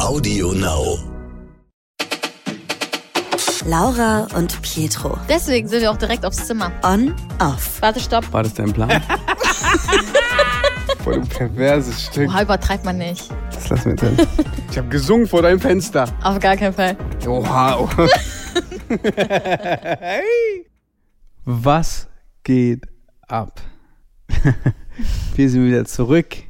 Audio Now. Laura und Pietro. Deswegen sind wir auch direkt aufs Zimmer. On, off. Warte, stopp. War das dein Plan? Voll ein perverses Stück. Oha, übertreibt man nicht. Das lassen wir drin. Ich habe gesungen vor deinem Fenster. Auf gar keinen Fall. Oha. oha. Was geht ab? Wir sind wieder zurück.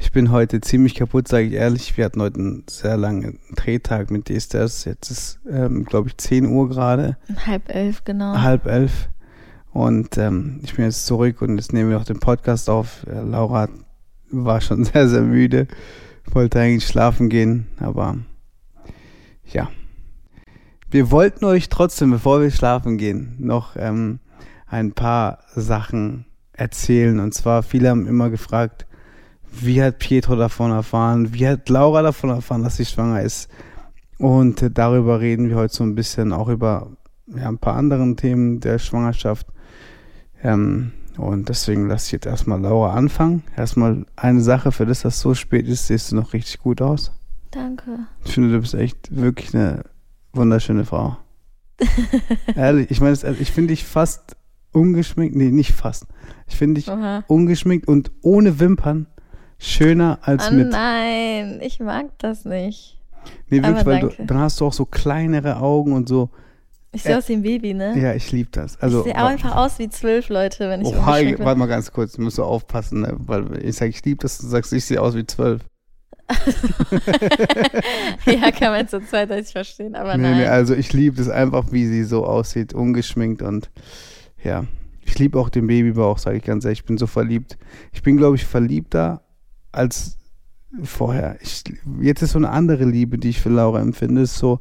Ich bin heute ziemlich kaputt, sage ich ehrlich. Wir hatten heute einen sehr langen Drehtag mit DSTS. Jetzt ist, ähm, glaube ich, 10 Uhr gerade. Halb elf, genau. halb elf. Und ähm, ich bin jetzt zurück und jetzt nehmen wir auch den Podcast auf. Äh, Laura war schon sehr, sehr müde, wollte eigentlich schlafen gehen, aber ja. Wir wollten euch trotzdem, bevor wir schlafen gehen, noch ähm, ein paar Sachen erzählen. Und zwar, viele haben immer gefragt, wie hat Pietro davon erfahren, wie hat Laura davon erfahren, dass sie schwanger ist. Und darüber reden wir heute so ein bisschen, auch über ja, ein paar anderen Themen der Schwangerschaft. Ähm, und deswegen lasse ich jetzt erstmal Laura anfangen. Erstmal eine Sache, für das das so spät ist, siehst du noch richtig gut aus. Danke. Ich finde, du bist echt wirklich eine wunderschöne Frau. Ehrlich, ich meine, ich finde dich fast ungeschminkt, nee, nicht fast. Ich finde dich Oha. ungeschminkt und ohne Wimpern schöner als Oh mit. nein, ich mag das nicht. Nee, wirklich, aber weil du, dann hast du auch so kleinere Augen und so. Ich sehe Äh, aus wie ein Baby, ne? Ja, ich liebe das. Also, ich sehe auch einfach aus wie zwölf Leute, wenn ich Oh, ungeschminkt bin. warte mal ganz kurz, du musst du aufpassen, ne? weil ich sage, ich liebe das, du sagst, ich sehe aus wie zwölf. ja, kann man zu zweites verstehen, aber Nee, nein. nee, also ich liebe das einfach, wie sie so aussieht, ungeschminkt und ja. Ich liebe auch den Babybauch, sage ich ganz ehrlich. Ich bin so verliebt. Ich bin, glaube ich, verliebter als vorher. Ich, jetzt ist so eine andere Liebe, die ich für Laura empfinde. Ist so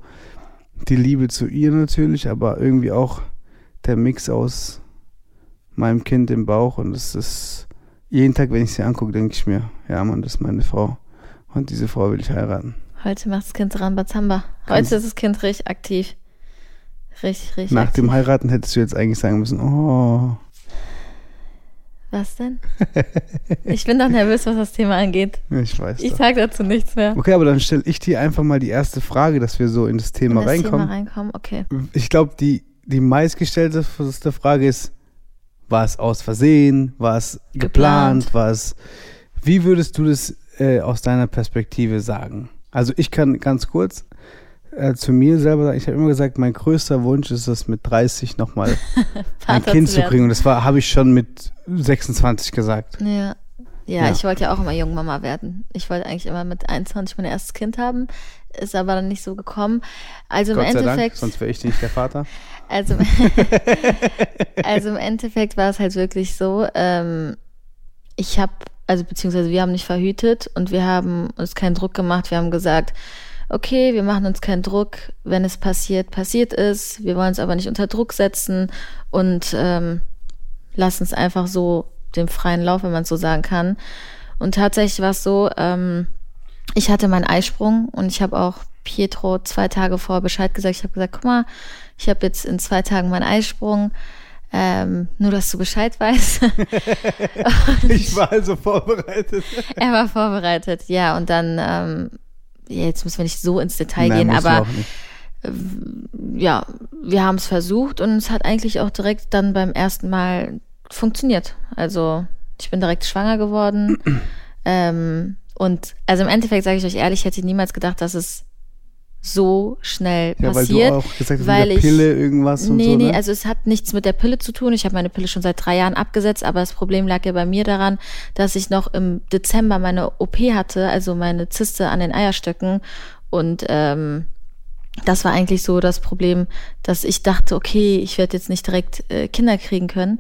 die Liebe zu ihr natürlich, aber irgendwie auch der Mix aus meinem Kind im Bauch. Und es ist jeden Tag, wenn ich sie angucke, denke ich mir, ja, Mann, das ist meine Frau. Und diese Frau will ich heiraten. Heute macht das Kind Rambazamba. Heute ist das Kind richtig aktiv. Richtig, richtig Nach aktiv. dem Heiraten hättest du jetzt eigentlich sagen müssen, oh, Was denn? Ich bin doch nervös, was das Thema angeht. ich weiß Ich sage dazu nichts mehr. Okay, aber dann stelle ich dir einfach mal die erste Frage, dass wir so in das Thema In das reinkommen. Thema reinkommen, okay. Ich glaube, die, die meistgestellteste Frage ist, war es aus Versehen? War es geplant? Geplant. War es, wie würdest du das äh, aus deiner Perspektive sagen? Also ich kann ganz kurz äh, zu mir selber sagen, ich habe immer gesagt, mein größter Wunsch ist es, mit 30 nochmal ein Kind zu kriegen. Und das habe ich schon mit 26 gesagt. Ja. Ja, Ja. ich wollte ja auch immer Jungmama werden. Ich wollte eigentlich immer mit 21 mein erstes Kind haben, ist aber dann nicht so gekommen. Also im Gott Dank, Endeffekt, sonst wäre ich nicht der Vater. also, also im Endeffekt war es halt wirklich so, ähm, ich habe, also beziehungsweise wir haben nicht verhütet und wir haben uns keinen Druck gemacht. Wir haben gesagt, okay, wir machen uns keinen Druck, wenn es passiert, passiert ist. Wir wollen es aber nicht unter Druck setzen und ähm, lassen es einfach so dem freien Lauf, wenn man es so sagen kann. Und tatsächlich war es so, ähm, ich hatte meinen Eisprung und ich habe auch Pietro zwei Tage vorher Bescheid gesagt. Ich habe gesagt, guck mal, ich habe jetzt in zwei Tagen meinen Eisprung. Ähm, nur, dass du Bescheid weißt. Ich war also vorbereitet. er war vorbereitet, ja. Und dann, ähm, jetzt müssen wir nicht so ins Detail Nein, gehen, aber ja, wir haben es versucht und es hat eigentlich auch direkt dann beim ersten Mal funktioniert. Also ich bin direkt schwanger geworden. ähm, und also im Endeffekt sage ich euch ehrlich, ich hätte niemals gedacht, dass es so schnell Ja, weil passiert. du auch gesagt hast, weil mit der ich- Pille irgendwas und nee, so, nee, ne? also es hat nichts mit der Pille zu tun. Ich habe meine Pille schon seit drei Jahren abgesetzt, aber das Problem lag ja bei mir daran, dass ich noch im Dezember meine OP hatte, also meine Zyste an den Eierstöcken. Und ähm, das war eigentlich so das Problem, dass ich dachte, okay, ich werde jetzt nicht direkt äh, Kinder kriegen können.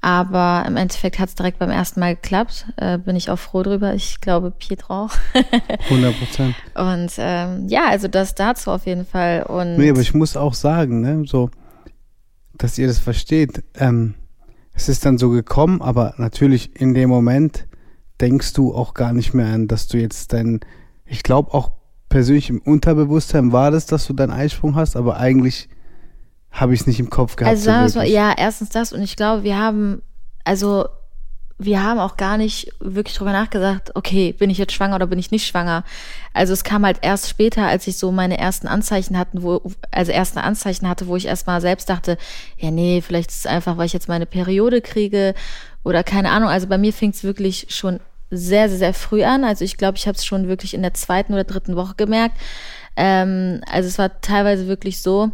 Aber im Endeffekt hat es direkt beim ersten Mal geklappt. Äh, bin ich auch froh drüber. Ich glaube, Pietro auch. 100 Prozent. Und ähm, ja, also das dazu auf jeden Fall. Und Nee, aber ich muss auch sagen, ne, so, dass ihr das versteht. Ähm, es ist dann so gekommen, aber natürlich in dem Moment denkst du auch gar nicht mehr an, dass du jetzt dein, ich glaube auch persönlich im Unterbewusstsein war das, dass du deinen Eisprung hast, aber eigentlich habe ich es nicht im Kopf gehabt. Also sagen wir so mal, wirklich. ja, erstens das und ich glaube, wir haben, also wir haben auch gar nicht wirklich drüber nachgedacht, okay, bin ich jetzt schwanger oder bin ich nicht schwanger? Also es kam halt erst später, als ich so meine ersten Anzeichen hatten, wo, also erste Anzeichen hatte, wo ich erstmal selbst dachte, ja, nee, vielleicht ist es einfach, weil ich jetzt meine Periode kriege oder keine Ahnung. Also bei mir fing es wirklich schon sehr, sehr, sehr früh an. Also ich glaube, ich habe es schon wirklich in der zweiten oder dritten Woche gemerkt. Ähm, also es war teilweise wirklich so,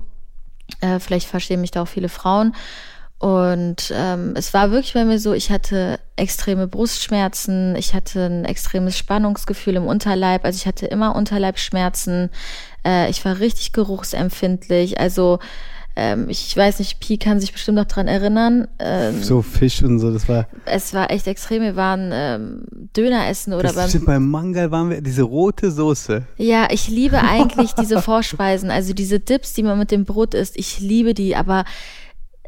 äh, vielleicht verstehen mich da auch viele Frauen, und ähm, es war wirklich bei mir so, ich hatte extreme Brustschmerzen, ich hatte ein extremes Spannungsgefühl im Unterleib, also ich hatte immer Unterleibschmerzen, äh, ich war richtig geruchsempfindlich, also ähm, ich weiß nicht, Pi kann sich bestimmt noch dran erinnern. Ähm, so Fisch und so, das war. Es war echt extrem. Wir waren ähm, Döner essen oder das beim. beim Mangal waren wir diese rote Soße. Ja, ich liebe eigentlich diese Vorspeisen, also diese Dips, die man mit dem Brot isst. Ich liebe die, aber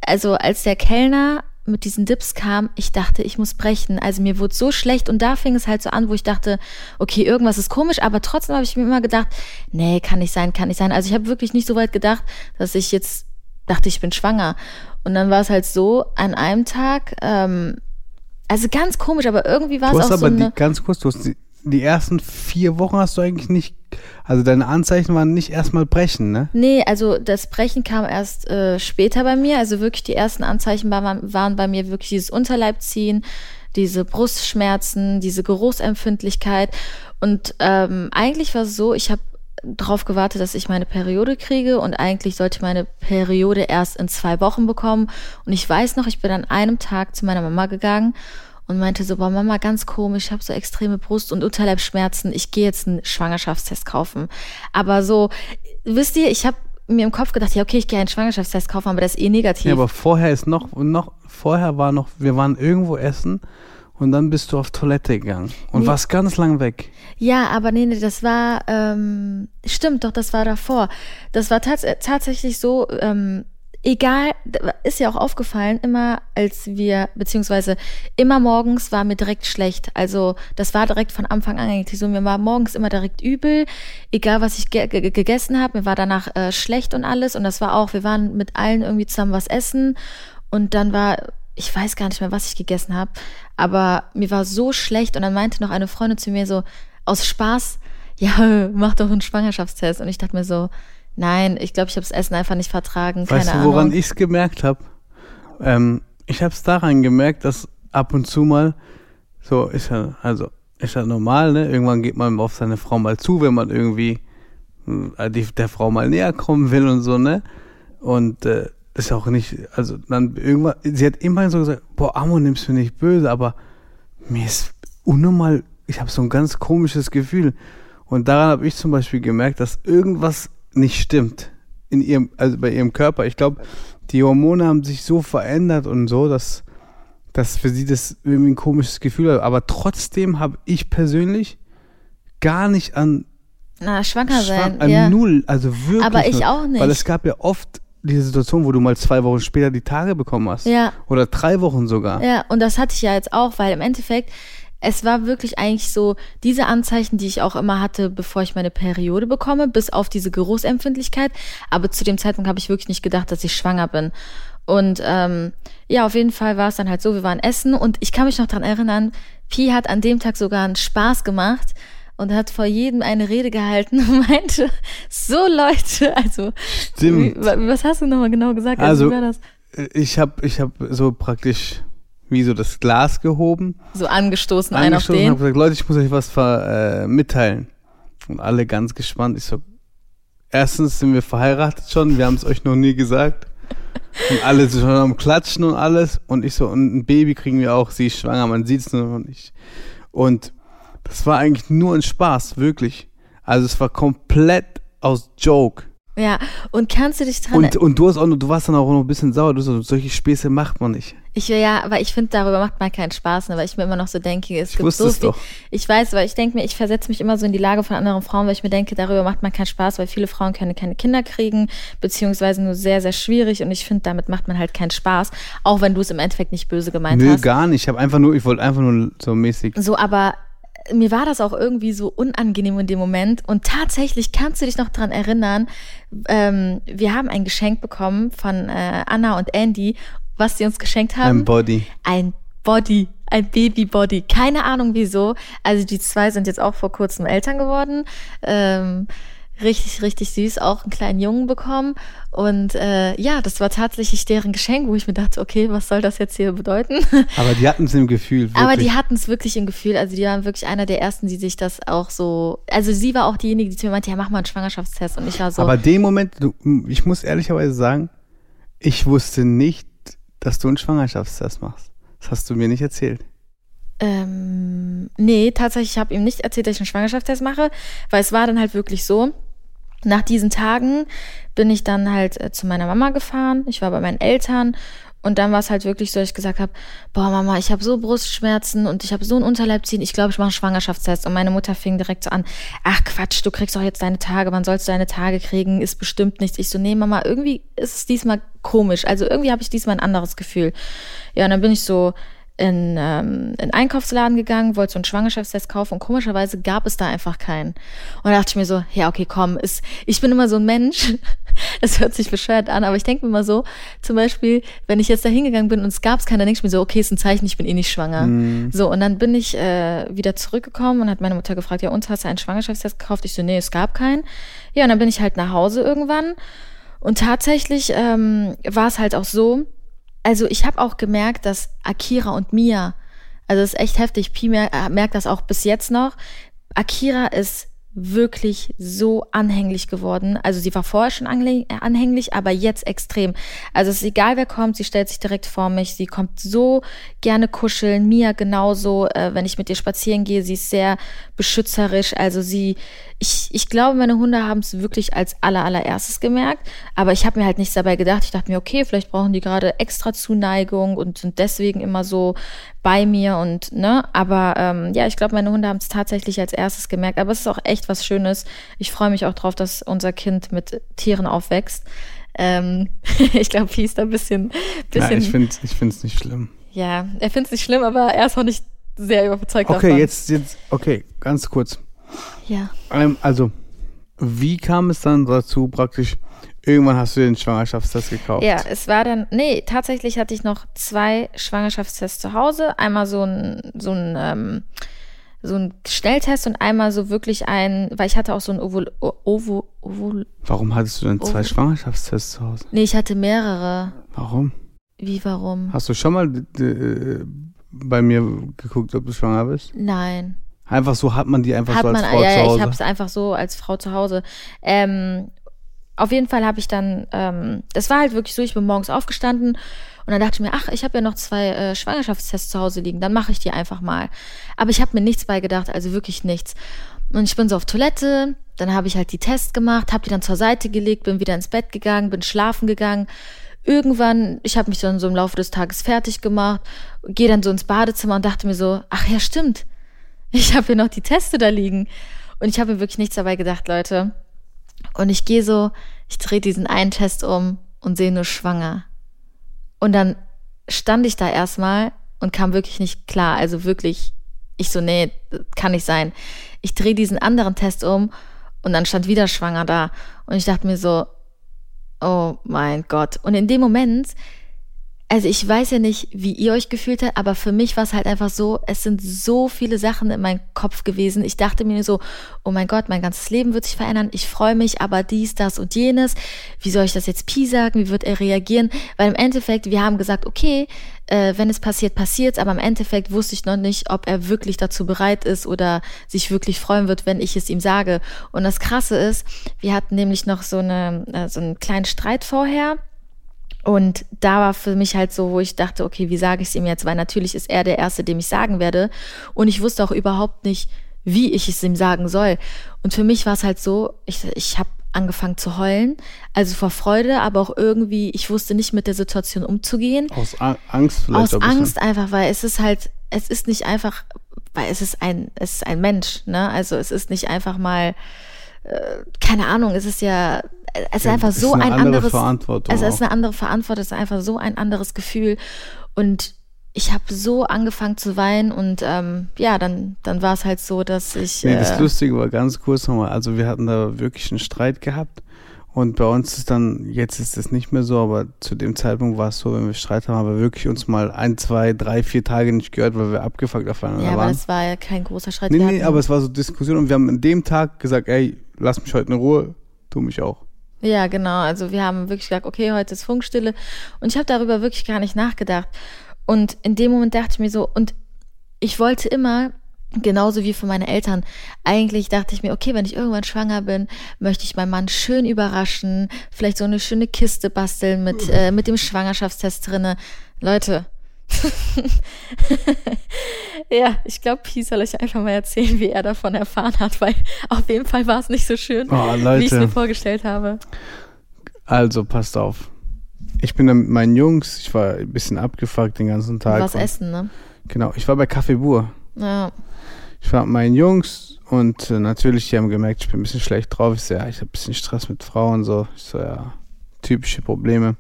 also als der Kellner mit diesen Dips kam, ich dachte, ich muss brechen. Also mir wurde so schlecht und da fing es halt so an, wo ich dachte, okay, irgendwas ist komisch, aber trotzdem habe ich mir immer gedacht, nee, kann nicht sein, kann nicht sein. Also ich habe wirklich nicht so weit gedacht, dass ich jetzt dachte, ich bin schwanger. Und dann war es halt so, an einem Tag, ähm, also ganz komisch, aber irgendwie war es auch so. Du hast aber die, ganz kurz, du hast die, die ersten vier Wochen hast du eigentlich nicht, also deine Anzeichen waren nicht erstmal brechen, ne? Nee, also das Brechen kam erst äh, später bei mir. Also wirklich die ersten Anzeichen waren, waren bei mir wirklich dieses Unterleibziehen, diese Brustschmerzen, diese Geruchsempfindlichkeit. Und ähm, eigentlich war es so, ich habe darauf gewartet, dass ich meine Periode kriege und eigentlich sollte ich meine Periode erst in zwei Wochen bekommen. Und ich weiß noch, ich bin an einem Tag zu meiner Mama gegangen und meinte so, boah, Mama, ganz komisch, ich habe so extreme Brust- und Unterleibschmerzen, ich gehe jetzt einen Schwangerschaftstest kaufen. Aber so, wisst ihr, ich habe mir im Kopf gedacht, ja, okay, ich gehe einen Schwangerschaftstest kaufen, aber das ist eh negativ. Ja, aber vorher ist noch, noch, vorher war noch, wir waren irgendwo essen und dann bist du auf Toilette gegangen und nee. warst ganz lang weg. Ja, aber nee, nee, das war, ähm, stimmt doch, das war davor. Das war tats tatsächlich so, ähm, egal, ist ja auch aufgefallen, immer als wir, beziehungsweise immer morgens war mir direkt schlecht. Also das war direkt von Anfang an eigentlich so. Mir war morgens immer direkt übel, egal was ich ge ge gegessen habe, mir war danach äh, schlecht und alles. Und das war auch, wir waren mit allen irgendwie zusammen was essen und dann war, ich weiß gar nicht mehr, was ich gegessen habe, aber mir war so schlecht und dann meinte noch eine Freundin zu mir so, aus Spaß, ja, mach doch einen Schwangerschaftstest. Und ich dachte mir so, Nein, ich glaube, ich habe das Essen einfach nicht vertragen. Keine weißt du, woran ich es gemerkt habe? Ähm, ich habe es daran gemerkt, dass ab und zu mal so ist ja, also ist ja normal, ne? Irgendwann geht man auf seine Frau mal zu, wenn man irgendwie äh, die, der Frau mal näher kommen will und so, ne? Und äh, ist auch nicht, also dann irgendwann, sie hat immer so gesagt, boah, Amo, nimmst du nicht böse, aber mir ist unnormal, ich habe so ein ganz komisches Gefühl. Und daran habe ich zum Beispiel gemerkt, dass irgendwas nicht stimmt in ihrem, also bei ihrem Körper. Ich glaube, die Hormone haben sich so verändert und so, dass, dass für sie das irgendwie ein komisches Gefühl hat. Aber trotzdem habe ich persönlich gar nicht an Na, schwanger sein. An ja. null, also wirklich. Aber ich null. auch nicht. Weil es gab ja oft diese Situation, wo du mal zwei Wochen später die Tage bekommen hast. Ja. Oder drei Wochen sogar. Ja, und das hatte ich ja jetzt auch, weil im Endeffekt es war wirklich eigentlich so diese Anzeichen, die ich auch immer hatte, bevor ich meine Periode bekomme, bis auf diese Geruchsempfindlichkeit. Aber zu dem Zeitpunkt habe ich wirklich nicht gedacht, dass ich schwanger bin. Und ähm, ja, auf jeden Fall war es dann halt so, wir waren essen und ich kann mich noch dran erinnern, Pi hat an dem Tag sogar einen Spaß gemacht und hat vor jedem eine Rede gehalten und meinte, so Leute, also Stimmt. Wie, was hast du nochmal genau gesagt? Also, also ich habe ich hab so praktisch wie so das Glas gehoben. So angestoßen, einen auf den. und gesagt, Leute, ich muss euch was ver, äh, mitteilen. Und alle ganz gespannt. Ich so, erstens sind wir verheiratet schon, wir haben es euch noch nie gesagt. Und alle sind schon am Klatschen und alles. Und ich so, und ein Baby kriegen wir auch, sie ist schwanger, man sieht es nur noch nicht. Und das war eigentlich nur ein Spaß, wirklich. Also es war komplett aus Joke. Ja, und kannst du dich dran Und, und du, hast auch du warst dann auch noch ein bisschen sauer. Du so, solche Späße macht man nicht. Ich will ja, aber ich finde, darüber macht man keinen Spaß, ne, weil ich mir immer noch so denke, es ich gibt so viel. Doch. Ich weiß, weil ich denke mir, ich versetze mich immer so in die Lage von anderen Frauen, weil ich mir denke, darüber macht man keinen Spaß, weil viele Frauen können keine Kinder kriegen, beziehungsweise nur sehr, sehr schwierig. Und ich finde, damit macht man halt keinen Spaß, auch wenn du es im Endeffekt nicht böse gemeint Nö, hast. Nö, gar nicht. Ich habe einfach nur, ich wollte einfach nur so mäßig. So, aber mir war das auch irgendwie so unangenehm in dem Moment. Und tatsächlich kannst du dich noch dran erinnern, ähm, wir haben ein Geschenk bekommen von äh, Anna und Andy, was sie uns geschenkt haben. Ein Body. Ein Body. ein Babybody. Keine Ahnung wieso. Also die zwei sind jetzt auch vor kurzem Eltern geworden. Ähm, richtig, richtig süß, auch einen kleinen Jungen bekommen. Und äh, ja, das war tatsächlich deren Geschenk, wo ich mir dachte, okay, was soll das jetzt hier bedeuten? Aber die hatten es im Gefühl. Wirklich. Aber die hatten es wirklich im Gefühl. Also die waren wirklich einer der ersten, die sich das auch so. Also sie war auch diejenige, die zu mir meinte, ja, mach mal einen Schwangerschaftstest. Und ich war so. Aber dem Moment, du, ich muss ehrlicherweise sagen, ich wusste nicht, dass du einen Schwangerschaftstest machst. Das hast du mir nicht erzählt. Ähm, nee, tatsächlich, ich habe ihm nicht erzählt, dass ich einen Schwangerschaftstest mache, weil es war dann halt wirklich so, nach diesen Tagen bin ich dann halt äh, zu meiner Mama gefahren. Ich war bei meinen Eltern und dann war es halt wirklich so, dass ich gesagt habe, boah Mama, ich habe so Brustschmerzen und ich habe so ein Unterleibziehen, ich glaube, ich mache einen Schwangerschaftstest. Und meine Mutter fing direkt so an, ach Quatsch, du kriegst doch jetzt deine Tage, wann sollst du deine Tage kriegen, ist bestimmt nichts. Ich so, nee Mama, irgendwie ist es diesmal komisch. Also irgendwie habe ich diesmal ein anderes Gefühl. Ja, und dann bin ich so in, ähm, in Einkaufsladen gegangen, wollte so einen Schwangerschaftstest kaufen und komischerweise gab es da einfach keinen. Und da dachte ich mir so, ja, okay, komm, ist, ich bin immer so ein Mensch, es hört sich bescheuert an, aber ich denke mir immer so, zum Beispiel, wenn ich jetzt da hingegangen bin und es gab es keinen, dann denke ich mir so, okay, ist ein Zeichen, ich bin eh nicht schwanger. Mhm. So, und dann bin ich äh, wieder zurückgekommen und hat meine Mutter gefragt, ja, uns hast du einen Schwangerschaftstest gekauft? Ich so, nee, es gab keinen. Ja, und dann bin ich halt nach Hause irgendwann und tatsächlich ähm, war es halt auch so, also ich habe auch gemerkt, dass Akira und Mia, also das ist echt heftig, Pi äh, merkt das auch bis jetzt noch, Akira ist wirklich so anhänglich geworden. Also sie war vorher schon anhänglich, aber jetzt extrem. Also es ist egal, wer kommt, sie stellt sich direkt vor mich. Sie kommt so gerne kuscheln. Mia genauso, äh, wenn ich mit ihr spazieren gehe, sie ist sehr beschützerisch. Also sie, ich, ich glaube, meine Hunde haben es wirklich als aller, allererstes gemerkt. Aber ich habe mir halt nichts dabei gedacht. Ich dachte mir, okay, vielleicht brauchen die gerade extra Zuneigung und sind deswegen immer so bei mir und ne, aber ähm, ja, ich glaube, meine Hunde haben es tatsächlich als erstes gemerkt. Aber es ist auch echt was Schönes. Ich freue mich auch drauf, dass unser Kind mit Tieren aufwächst. Ähm, ich glaube, Pi ist da ein bisschen. bisschen ja, ich finde es ich nicht schlimm. Ja, er findet es nicht schlimm, aber er ist auch nicht sehr überzeugt okay, davon. Jetzt, jetzt, okay, ganz kurz. Ja. Ähm, also, wie kam es dann dazu, praktisch Irgendwann hast du den Schwangerschaftstest gekauft. Ja, es war dann, nee, tatsächlich hatte ich noch zwei Schwangerschaftstests zu Hause. Einmal so ein, so ein, ähm, so ein Schnelltest und einmal so wirklich ein, weil ich hatte auch so ein Ovul, Ovul, Ovul Warum hattest du denn zwei Ovul Schwangerschaftstests zu Hause? Nee, ich hatte mehrere. Warum? Wie, warum? Hast du schon mal äh, bei mir geguckt, ob du schwanger bist? Nein. Einfach so hat man die einfach hat so als man, Frau ja, zu Hause? Ja, ich habe es einfach so als Frau zu Hause. Ähm, auf jeden Fall habe ich dann, ähm, das war halt wirklich so, ich bin morgens aufgestanden und dann dachte ich mir, ach, ich habe ja noch zwei äh, Schwangerschaftstests zu Hause liegen, dann mache ich die einfach mal. Aber ich habe mir nichts beigedacht, also wirklich nichts. Und ich bin so auf Toilette, dann habe ich halt die Tests gemacht, habe die dann zur Seite gelegt, bin wieder ins Bett gegangen, bin schlafen gegangen. Irgendwann, ich habe mich dann so im Laufe des Tages fertig gemacht, gehe dann so ins Badezimmer und dachte mir so, ach ja, stimmt. Ich habe hier noch die Teste da liegen. Und ich habe mir wirklich nichts dabei gedacht, Leute. Und ich gehe so, ich drehe diesen einen Test um und sehe nur schwanger. Und dann stand ich da erstmal und kam wirklich nicht klar. Also wirklich, ich so, nee, kann nicht sein. Ich drehe diesen anderen Test um und dann stand wieder schwanger da. Und ich dachte mir so, oh mein Gott. Und in dem Moment also ich weiß ja nicht, wie ihr euch gefühlt habt, aber für mich war es halt einfach so, es sind so viele Sachen in meinem Kopf gewesen. Ich dachte mir so, oh mein Gott, mein ganzes Leben wird sich verändern. Ich freue mich, aber dies, das und jenes. Wie soll ich das jetzt Pi sagen? Wie wird er reagieren? Weil im Endeffekt, wir haben gesagt, okay, äh, wenn es passiert, passiert aber im Endeffekt wusste ich noch nicht, ob er wirklich dazu bereit ist oder sich wirklich freuen wird, wenn ich es ihm sage. Und das Krasse ist, wir hatten nämlich noch so, eine, äh, so einen kleinen Streit vorher und da war für mich halt so, wo ich dachte, okay, wie sage ich es ihm jetzt? Weil natürlich ist er der Erste, dem ich sagen werde. Und ich wusste auch überhaupt nicht, wie ich es ihm sagen soll. Und für mich war es halt so, ich, ich habe angefangen zu heulen, also vor Freude, aber auch irgendwie, ich wusste nicht mit der Situation umzugehen. Aus Angst vielleicht. Aus Angst einfach, weil es ist halt, es ist nicht einfach, weil es ist ein, es ist ein Mensch, ne? Also es ist nicht einfach mal, äh, keine Ahnung, es ist ja es ist einfach so ist ein anderes Verantwortung es ist eine andere Verantwortung, es ist einfach so ein anderes Gefühl und ich habe so angefangen zu weinen und ähm, ja, dann, dann war es halt so, dass ich. Nee, das äh, Lustige war ganz kurz nochmal, also wir hatten da wirklich einen Streit gehabt Und bei uns ist dann, jetzt ist es nicht mehr so, aber zu dem Zeitpunkt war es so, wenn wir Streit haben, haben wir wirklich uns mal ein, zwei, drei, vier Tage nicht gehört, weil wir abgefuckt aufeinander Ja, aber waren. das war ja kein großer Streit. nee, nee, aber es war so Diskussion und wir haben an dem Tag gesagt, ey, lass mich heute in Ruhe, tu mich auch. Ja, genau. Also wir haben wirklich gesagt, okay, heute ist Funkstille. Und ich habe darüber wirklich gar nicht nachgedacht. Und in dem Moment dachte ich mir so, und ich wollte immer, genauso wie für meine Eltern, eigentlich dachte ich mir, okay, wenn ich irgendwann schwanger bin, möchte ich meinen Mann schön überraschen, vielleicht so eine schöne Kiste basteln mit, äh, mit dem Schwangerschaftstest drinne. Leute. ja, ich glaube, Pi soll euch einfach mal erzählen, wie er davon erfahren hat, weil auf jeden Fall war es nicht so schön, Oh, wie ich es mir vorgestellt habe. also passt auf. Ich bin dann mit meinen Jungs, ich war ein bisschen abgefuckt den ganzen Tag. Was essen, ne? Genau, ich war bei Café Bur. Ja. Ich war mit meinen Jungs und äh, natürlich, die haben gemerkt, ich bin ein bisschen schlecht drauf. Ich so, ja, ich habe ein bisschen Stress mit Frauen, so. Ich so, ja, typische Probleme.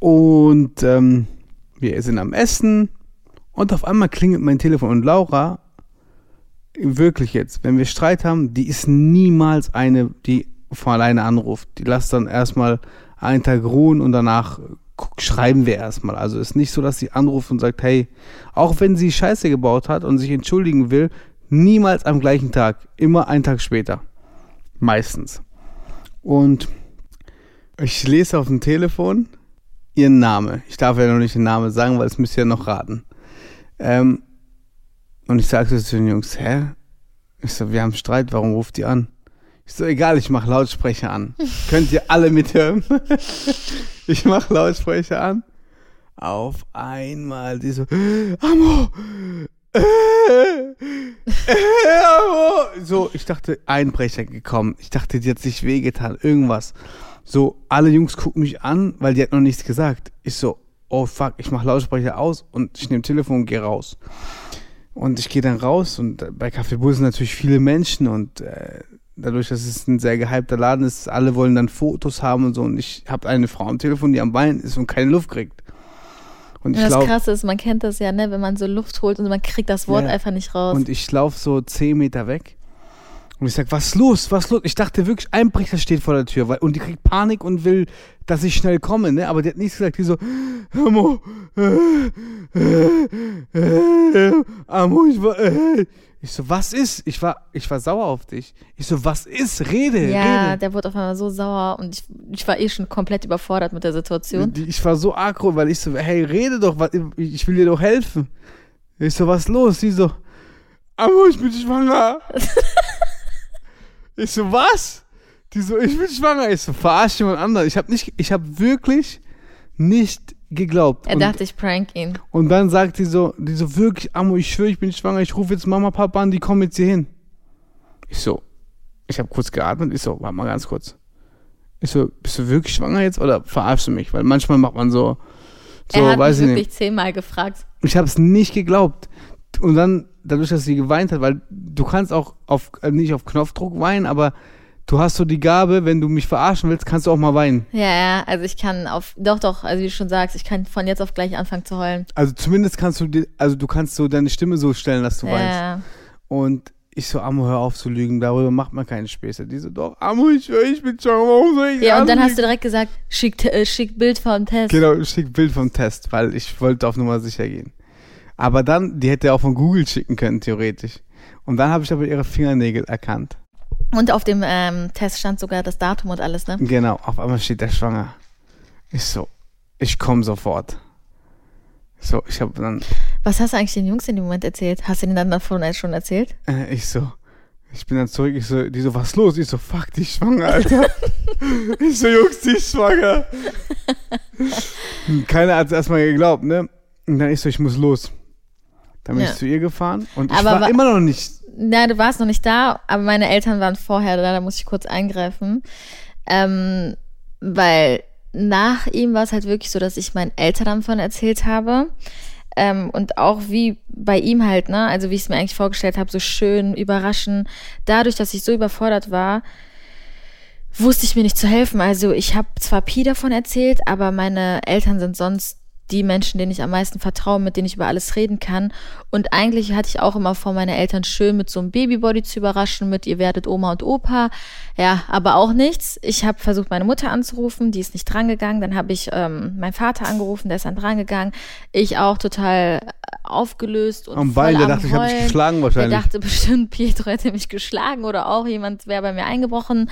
Und ähm, wir sind am Essen und auf einmal klingelt mein Telefon und Laura, wirklich jetzt, wenn wir Streit haben, die ist niemals eine, die von alleine anruft. Die lässt dann erstmal einen Tag ruhen und danach schreiben wir erstmal. Also ist nicht so, dass sie anruft und sagt, hey, auch wenn sie Scheiße gebaut hat und sich entschuldigen will, niemals am gleichen Tag, immer einen Tag später. Meistens. Und ich lese auf dem Telefon ihren Namen. Ich darf ja noch nicht den Namen sagen, weil es müsst ihr ja noch raten. Ähm, und ich sagte zu den Jungs, hä? Ich so, wir haben Streit, warum ruft die an? Ich so, egal, ich mach Lautsprecher an. Könnt ihr alle mithören? ich mach Lautsprecher an. Auf einmal, die so, Amo, äh, äh, Amo. So, ich dachte, Einbrecher gekommen. Ich dachte, die hat sich wehgetan, irgendwas. So, alle Jungs gucken mich an, weil die hat noch nichts gesagt. Ich so, oh fuck, ich mach Lautsprecher aus und ich nehme Telefon und gehe raus. Und ich gehe dann raus und bei Café Bull sind natürlich viele Menschen und äh, dadurch, dass es ein sehr gehypter Laden ist, alle wollen dann Fotos haben und so. Und ich habe eine Frau am Telefon, die am Bein ist und keine Luft kriegt. Und ich Ja, das glaube, Krasse ist, man kennt das ja, ne, wenn man so Luft holt und man kriegt das Wort Ja. einfach nicht raus. und ich laufe so zehn Meter weg. Und ich sag, was ist los? Was ist los? Ich dachte wirklich, Einbrecher steht vor der Tür, weil, und die kriegt Panik und will, dass ich schnell komme, ne? Aber die hat nichts gesagt. Die so, Amo, äh, äh, äh, Amo, ich war, äh. Ich so, was ist? Ich war, ich war sauer auf dich. Ich so, was ist? Rede, ja, rede. der wurde auf einmal so sauer und ich, ich war eh schon komplett überfordert mit der Situation. Ich war so aggro, weil ich so, hey, rede doch, ich will dir doch helfen. Ich so, was ist los? Die so, Amo, ich bin schwanger. ich so, was? Die so, ich bin schwanger. Ich so, verarsch jemand anderen. Ich habe nicht, ich habe wirklich nicht geglaubt. Er und, dachte, ich prank ihn. und dann sagt die so, die so, wirklich, Amo, ich schwöre, ich bin schwanger. Ich rufe jetzt Mama, Papa an, die kommen jetzt hier hin. Ich so, ich habe kurz geatmet. Ich so, warte mal ganz kurz. Ich so, bist du wirklich schwanger jetzt oder verarschst du mich? Weil manchmal macht man so, so, er hat weiß mich ich wirklich nicht. zehnmal gefragt. Ich habe es nicht geglaubt. Und dann, dadurch, dass sie geweint hat, weil du kannst auch auf, äh, nicht auf Knopfdruck weinen, aber du hast so die Gabe, wenn du mich verarschen willst, kannst du auch mal weinen. Ja, ja, also ich kann auf, doch, doch, also wie du schon sagst, ich kann von jetzt auf gleich anfangen zu heulen. Also zumindest kannst du, dir- also du kannst so deine Stimme so stellen, dass du weinst. Ja, Und ich so, Amo, hör auf zu lügen, darüber macht man keine Späße. Die so, doch, Amo, ich schwör, ich bin schwanger, warum soll ich ja und dann hast du direkt gesagt, schick, äh, schick Bild vom Test. Genau, schick Bild vom Test, weil ich wollte auf Nummer sicher gehen. Aber dann, die hätte auch von Google schicken können, theoretisch. Und dann habe ich aber ihre Fingernägel erkannt. Und auf dem ähm, Test stand sogar das Datum und alles, ne? Genau, auf einmal steht der schwanger. Ich so, ich komme sofort. So, ich habe dann, Was hast du eigentlich den Jungs in dem Moment erzählt? Hast du denen dann davon schon erzählt? äh, ich so, ich bin dann zurück, ich so, die so, was los? Ich so, fuck, die ist schwanger, Alter. ich so, Jungs, die ist schwanger. Keiner hat es erstmal geglaubt, ne? Und dann ich so, ich muss los. Dann bin Ja. ich zu ihr gefahren und ich Aber war wa- immer noch nicht, Na, du warst noch nicht da, aber meine Eltern waren vorher da, da muss ich kurz eingreifen. Ähm, weil nach ihm war es halt wirklich so, dass ich meinen Eltern davon erzählt habe. Ähm, und auch wie bei ihm halt, ne? Also wie ich es mir eigentlich vorgestellt habe, so schön, überraschend. Dadurch, dass ich so überfordert war, wusste ich mir nicht zu helfen. Also ich habe zwar Pi davon erzählt, aber meine Eltern sind sonst die Menschen, denen ich am meisten vertraue, mit denen ich über alles reden kann. Und eigentlich hatte ich auch immer vor, meine Eltern schön mit so einem Babybody zu überraschen, mit ihr werdet Oma und Opa. Ja, aber auch nichts. Ich habe versucht, meine Mutter anzurufen, die ist nicht drangegangen. Dann habe ich ähm, meinen Vater angerufen, der ist dann drangegangen. Ich auch total aufgelöst und Am Bein, der dachte, ich habe Heulen. geschlagen Der wahrscheinlich. dachte bestimmt, Pietro hätte mich geschlagen oder auch jemand wäre bei mir eingebrochen.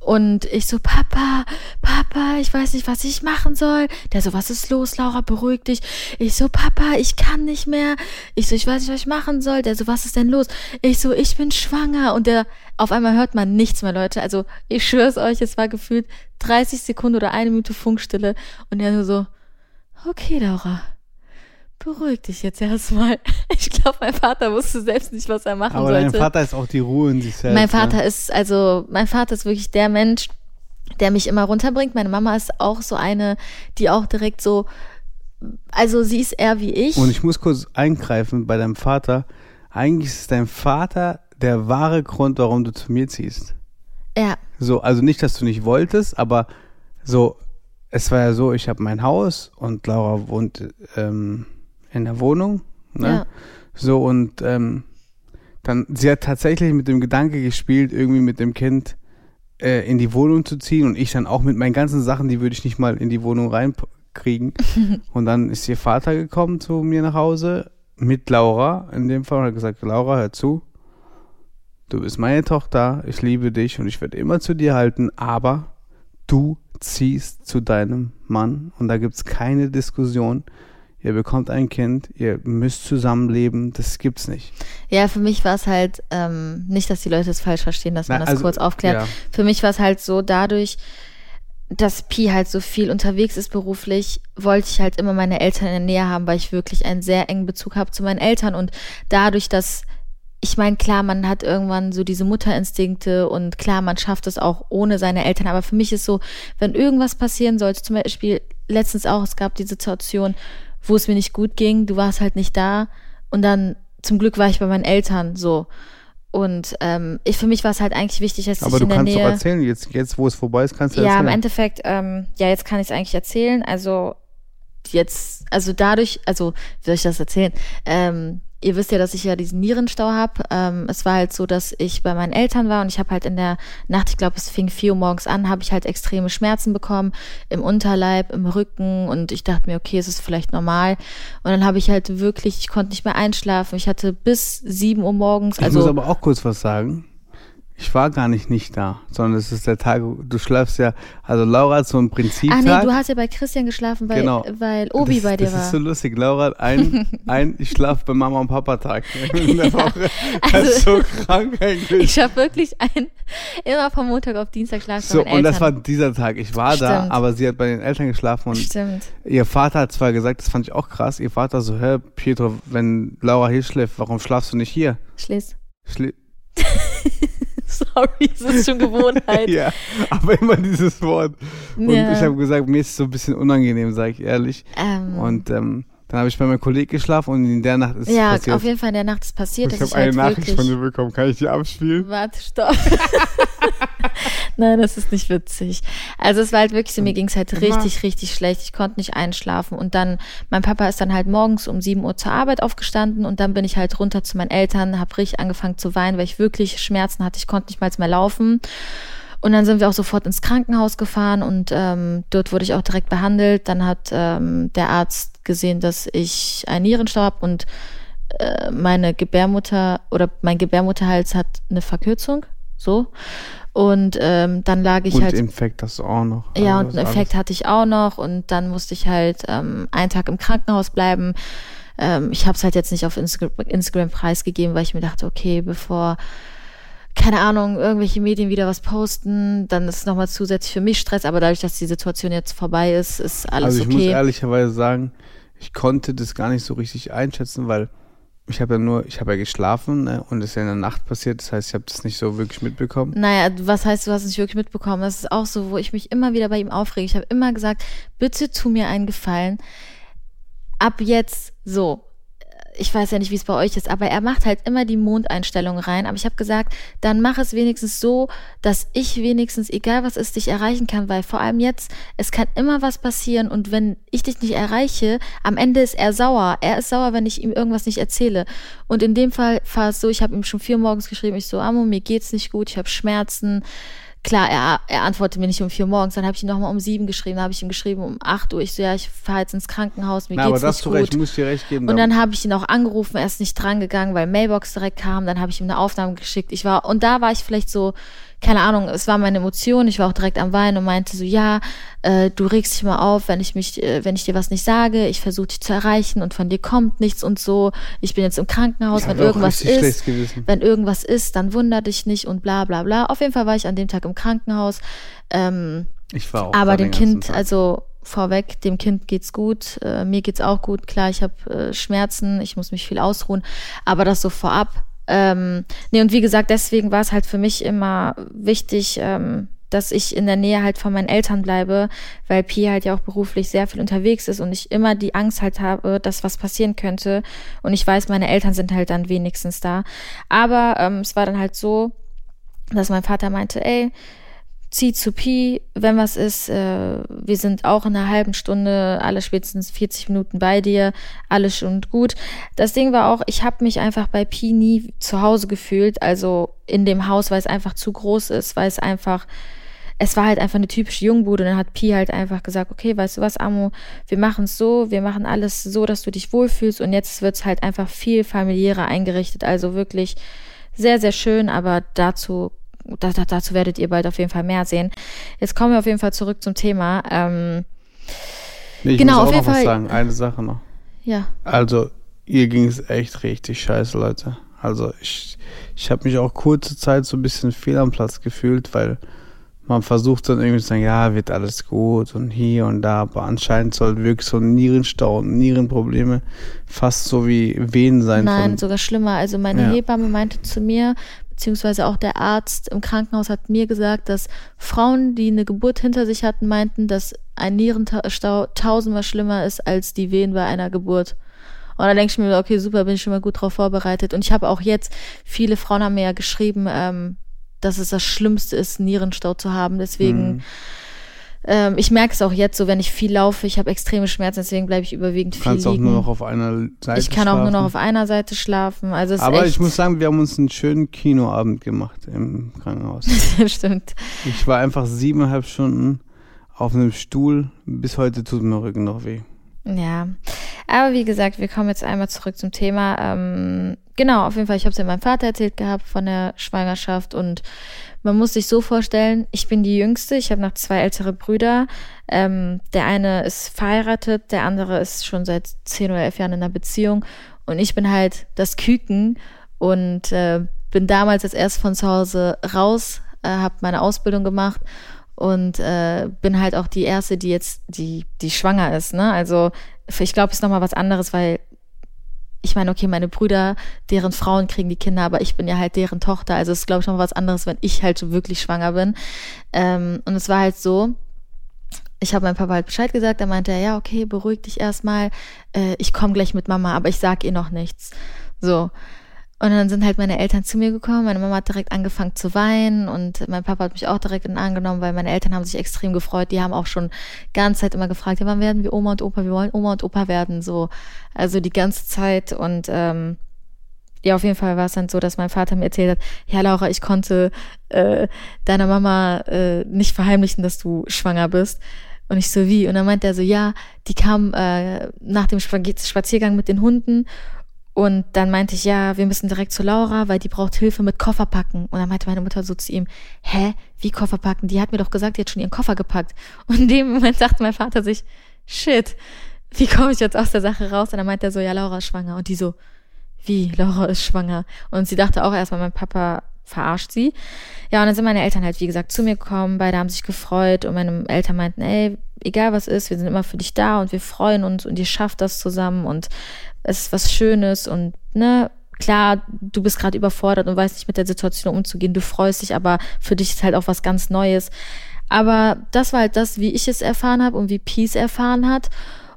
Und ich so, Papa, Papa, ich weiß nicht, was ich machen soll. Der so, was ist los, Laura, beruhig dich. Ich so, Papa, ich kann nicht mehr. Ich so, ich weiß nicht, was ich machen soll. Der so, was ist denn los? Ich so, ich bin schwanger. Und der, auf einmal hört man nichts mehr, Leute. Also, ich schwör's euch, es war gefühlt 30 Sekunden oder eine Minute Funkstille. Und der nur so, okay, Laura. Beruhig dich jetzt erstmal. Ich glaube, mein Vater wusste selbst nicht, was er machen Aber sollte. dein Vater ist auch die Ruhe in sich selbst. Mein Vater ne? ist, also, mein Vater ist wirklich der Mensch, der mich immer runterbringt. Meine Mama ist auch so eine, die auch direkt so, also sie ist eher wie ich. Und ich muss kurz eingreifen bei deinem Vater. Eigentlich ist dein Vater der wahre Grund, warum du zu mir ziehst. ja, So, also nicht, dass du nicht wolltest, aber so, es war ja so, ich habe mein Haus und Laura wohnt ähm, in der Wohnung. Ne? ja, So, und ähm, dann, sie hat tatsächlich mit dem Gedanke gespielt, irgendwie mit dem Kind äh, in die Wohnung zu ziehen und ich dann auch mit meinen ganzen Sachen, die würde ich nicht mal in die Wohnung reinkriegen. und dann ist ihr Vater gekommen zu mir nach Hause mit Laura in dem Fall und hat gesagt, Laura, hör zu, du bist meine Tochter, ich liebe dich und ich werde immer zu dir halten, aber du ziehst zu deinem Mann und da gibt es keine Diskussion. Ihr bekommt ein Kind, ihr müsst zusammenleben, das gibt's nicht. ja, für mich war es halt, ähm, nicht, dass die Leute es falsch verstehen, dass man Na, das also, kurz aufklärt. ja. Für mich war es halt so, dadurch, dass Pi halt so viel unterwegs ist beruflich, wollte ich halt immer meine Eltern in der Nähe haben, weil ich wirklich einen sehr engen Bezug habe zu meinen Eltern und dadurch, dass ich meine, klar, man hat irgendwann so diese Mutterinstinkte und klar, man schafft es auch ohne seine Eltern, aber für mich ist so, wenn irgendwas passieren sollte, zum Beispiel letztens auch, es gab die Situation, wo es mir nicht gut ging, du warst halt nicht da und dann zum Glück war ich bei meinen Eltern so. Und ähm, ich, für mich war es halt eigentlich wichtig, dass Aber ich du in der kannst Nähe. doch erzählen, jetzt, jetzt wo es vorbei ist, kannst du Ja, im erzählen. Endeffekt, ähm, ja, jetzt kann ich es eigentlich erzählen. Also jetzt, also dadurch, also wie soll ich das erzählen? Ähm, ihr wisst ja, dass ich ja diesen Nierenstau habe. Ähm, es war halt so, dass ich bei meinen Eltern war und ich habe halt in der Nacht, ich glaube, es fing vier Uhr morgens an, habe ich halt extreme Schmerzen bekommen im Unterleib, im Rücken und ich dachte mir, okay, es ist vielleicht normal. Und dann habe ich halt wirklich, ich konnte nicht mehr einschlafen. Ich hatte bis sieben Uhr morgens, Ich also muss aber auch kurz was sagen. Ich war gar nicht nicht da, sondern es ist der Tag, du schläfst ja, also Laura hat so einen Ah Prinziptag. nee, du hast ja bei Christian geschlafen, weil, Genau. weil Obi das, bei dir das war. ist so lustig. Laura hat ein, ein ich schlafe bei Mama und Papa Tag in der Woche. Das also- ist so krank eigentlich. Ich habe wirklich ein, immer von Montag auf Dienstag schlafen So, und das war dieser Tag. Ich war da, Stimmt. aber sie hat bei den Eltern geschlafen und Stimmt. ihr Vater hat zwar gesagt, das fand ich auch krass, ihr Vater so, hör, Pietro, wenn Laura hier schläft, warum schlafst du nicht hier? Schliss. Schli Sorry, es ist schon Gewohnheit. ja, aber immer dieses Wort. Und Ja. ich habe gesagt, mir ist es so ein bisschen unangenehm, sage ich ehrlich. ähm, Und ähm, dann habe ich bei meinem Kollegen geschlafen und in der Nacht ist ja, es passiert. auf jeden Fall in der Nacht ist passiert, ich dass habe ich eine halt Nachricht von dir bekommen. Kann ich die abspielen? Warte, stopp. Nein, das ist nicht witzig. Also es war halt wirklich so, mir ging es halt richtig, richtig schlecht. Ich konnte nicht einschlafen. Und dann, mein Papa ist dann halt morgens um 7 Uhr zur Arbeit aufgestanden und dann bin ich halt runter zu meinen Eltern, habe richtig angefangen zu weinen, weil ich wirklich Schmerzen hatte. Ich konnte nicht mal mehr laufen. Und dann sind wir auch sofort ins Krankenhaus gefahren und ähm, dort wurde ich auch direkt behandelt. Dann hat ähm, der Arzt gesehen, dass ich einen Nierenstau habe und äh, meine Gebärmutter oder mein Gebärmutterhals hat eine Verkürzung, so. Und ähm, dann lag ich und halt. Infekt hast du auch noch. Ja, Also und einen ist Effekt hatte ich auch noch und dann musste ich halt ähm, einen Tag im Krankenhaus bleiben. Ähm, ich habe es halt jetzt nicht auf Insta Instagram preisgegeben, weil ich mir dachte, okay, bevor, keine Ahnung, irgendwelche Medien wieder was posten, dann ist es nochmal zusätzlich für mich Stress, aber dadurch, dass die Situation jetzt vorbei ist, ist alles Also ich muss okay. ehrlicherweise sagen, ich konnte das gar nicht so richtig einschätzen, weil ich habe ja nur, ich habe ja geschlafen ne, und es ist ja in der Nacht passiert, das heißt, ich habe das nicht so wirklich mitbekommen. Naja, was heißt, du hast es nicht wirklich mitbekommen? Das ist auch so, wo ich mich immer wieder bei ihm aufrege. Ich habe immer gesagt, bitte tu mir einen Gefallen. Ab jetzt so. Ich weiß ja nicht, wie es bei euch ist, aber er macht halt immer die Mondeinstellung rein. Aber ich habe gesagt, dann mach es wenigstens so, dass ich wenigstens, egal was ist, dich erreichen kann, weil vor allem jetzt, es kann immer was passieren und wenn ich dich nicht erreiche, am Ende ist er sauer. Er ist sauer, wenn ich ihm irgendwas nicht erzähle. Und in dem Fall war es so, ich habe ihm schon vier morgens geschrieben, ich so, Amo, mir geht's nicht gut, ich habe Schmerzen Klar, er, er antwortet mir nicht um vier morgens, dann habe ich ihn nochmal um sieben geschrieben, dann habe ich ihm geschrieben um acht Uhr. Ich so, ja, ich fahre jetzt ins Krankenhaus, mir Na, geht's aber das nicht gut. Recht, muss dir recht geben. Und dann habe ich ihn auch angerufen, er ist nicht drangegangen, weil Mailbox direkt kam, dann habe ich ihm eine Aufnahme geschickt. Ich war, und da war ich vielleicht so, keine Ahnung, es war meine Emotion, ich war auch direkt am Weinen und meinte so, ja, äh, du regst dich mal auf, wenn ich mich, äh, wenn ich dir was nicht sage, ich versuche dich zu erreichen und von dir kommt nichts und so. Ich bin jetzt im Krankenhaus, wenn irgendwas ist, wenn irgendwas ist, dann wunder dich nicht und bla bla bla. Auf jeden Fall war ich an dem Tag im Krankenhaus. Ähm, ich war auch. Aber dem Kind, also vorweg, dem Kind geht's gut, äh, mir geht's auch gut. Klar, ich habe äh, Schmerzen, ich muss mich viel ausruhen, aber das so vorab ähm, nee, und wie gesagt, deswegen war es halt für mich immer wichtig, ähm, dass ich in der Nähe halt von meinen Eltern bleibe, weil Pi halt ja auch beruflich sehr viel unterwegs ist und ich immer die Angst halt habe, dass was passieren könnte. Und ich weiß, meine Eltern sind halt dann wenigstens da. Aber ähm, es war dann halt so, dass mein Vater meinte, ey, zieh zu Pi, wenn was ist, äh, wir sind auch in einer halben Stunde, alle spätestens 40 Minuten bei dir, alles schon gut. Das Ding war auch, ich habe mich einfach bei Pi nie zu Hause gefühlt, also in dem Haus, weil es einfach zu groß ist, weil es einfach, es war halt einfach eine typische Jungbude. Und dann hat Pi halt einfach gesagt, okay, weißt du was, Amo, wir machen es so, wir machen alles so, dass du dich wohlfühlst und jetzt wird es halt einfach viel familiärer eingerichtet, also wirklich sehr, sehr schön, aber dazu da, da, dazu werdet ihr bald auf jeden Fall mehr sehen. Jetzt kommen wir auf jeden Fall zurück zum Thema. Ähm, nee, ich genau, muss auch auf jeden noch Fall. Was sagen. Eine Sache noch. Ja. Also, ihr ging es echt richtig scheiße, Leute. Also, ich, ich habe mich auch kurze Zeit so ein bisschen fehl am Platz gefühlt, weil man versucht dann irgendwie zu sagen, ja, wird alles gut und hier und da, aber anscheinend soll wirklich so Nierenstau und Nierenprobleme fast so wie Wehen sein. Nein, sogar schlimmer. Also meine ja. Hebamme meinte zu mir, beziehungsweise auch der Arzt im Krankenhaus hat mir gesagt, dass Frauen, die eine Geburt hinter sich hatten, meinten, dass ein Nierenstau tausendmal schlimmer ist als die Wehen bei einer Geburt. Und da denke ich mir, okay, super, bin ich schon mal gut drauf vorbereitet. Und ich habe auch jetzt, viele Frauen haben mir ja geschrieben, ähm, dass es das Schlimmste ist, Nierenstau zu haben. Deswegen mhm. Ähm, ich merke es auch jetzt so, wenn ich viel laufe, ich habe extreme Schmerzen, deswegen bleibe ich überwiegend viel Kannst liegen. auch nur noch auf einer Seite Ich kann schlafen. auch nur noch auf einer Seite schlafen. Also Aber ich muss sagen, wir haben uns einen schönen Kinoabend gemacht im Krankenhaus. Stimmt. Ich war einfach siebeneinhalb Stunden auf einem Stuhl. Bis heute tut mir Rücken noch weh. Ja, aber wie gesagt, wir kommen jetzt einmal zurück zum Thema. Ähm, genau, auf jeden Fall, ich habe es ja meinem Vater erzählt gehabt von der Schwangerschaft und man muss sich so vorstellen, ich bin die Jüngste, ich habe noch zwei ältere Brüder. Ähm, der eine ist verheiratet, der andere ist schon seit zehn oder elf Jahren in einer Beziehung und ich bin halt das Küken und äh, bin damals als erst von zu Hause raus, äh, habe meine Ausbildung gemacht und äh, bin halt auch die erste, die jetzt die die schwanger ist. Ne? Also ich glaube, es ist noch mal was anderes, weil ich meine, okay, meine Brüder, deren Frauen kriegen die Kinder, aber ich bin ja halt deren Tochter. Also es ist, glaube ich, noch was anderes, wenn ich halt wirklich schwanger bin. Ähm, und es war halt so, ich habe meinem Papa halt Bescheid gesagt, da meinte er, ja, okay, beruhig dich erstmal, äh, ich komme gleich mit Mama, aber ich sag ihr noch nichts. So. Und dann sind halt meine Eltern zu mir gekommen. Meine Mama hat direkt angefangen zu weinen und mein Papa hat mich auch direkt in den Arm genommen, weil meine Eltern haben sich extrem gefreut. Die haben auch schon ganze Zeit immer gefragt, ja, wann werden wir Oma und Opa? Wir wollen Oma und Opa werden, so. Also die ganze Zeit und, ähm, ja, auf jeden Fall war es dann so, dass mein Vater mir erzählt hat, ja Laura, ich konnte äh, deiner Mama äh, nicht verheimlichen, dass du schwanger bist. Und ich so, wie? Und dann meint er so, ja, die kam äh, nach dem Spaziergang mit den Hunden und dann meinte ich, ja, wir müssen direkt zu Laura, weil die braucht Hilfe mit Koffer packen. Und dann meinte meine Mutter so zu ihm, hä, wie Koffer packen? Die hat mir doch gesagt, die hat schon ihren Koffer gepackt. Und in dem Moment sagte mein Vater sich, shit, wie komme ich jetzt aus der Sache raus? Und dann meinte er so, ja, Laura ist schwanger. Und die so, wie, Laura ist schwanger? Und sie dachte auch erstmal, mein Papa verarscht sie. Ja, und dann sind meine Eltern halt, wie gesagt, zu mir gekommen. Beide haben sich gefreut und meine Eltern meinten, ey, egal was ist, wir sind immer für dich da und wir freuen uns und ihr schafft das zusammen und es ist was Schönes und, ne, klar, du bist gerade überfordert und weißt nicht mit der Situation umzugehen, du freust dich, aber für dich ist halt auch was ganz Neues. Aber das war halt das, wie ich es erfahren habe und wie Peace erfahren hat.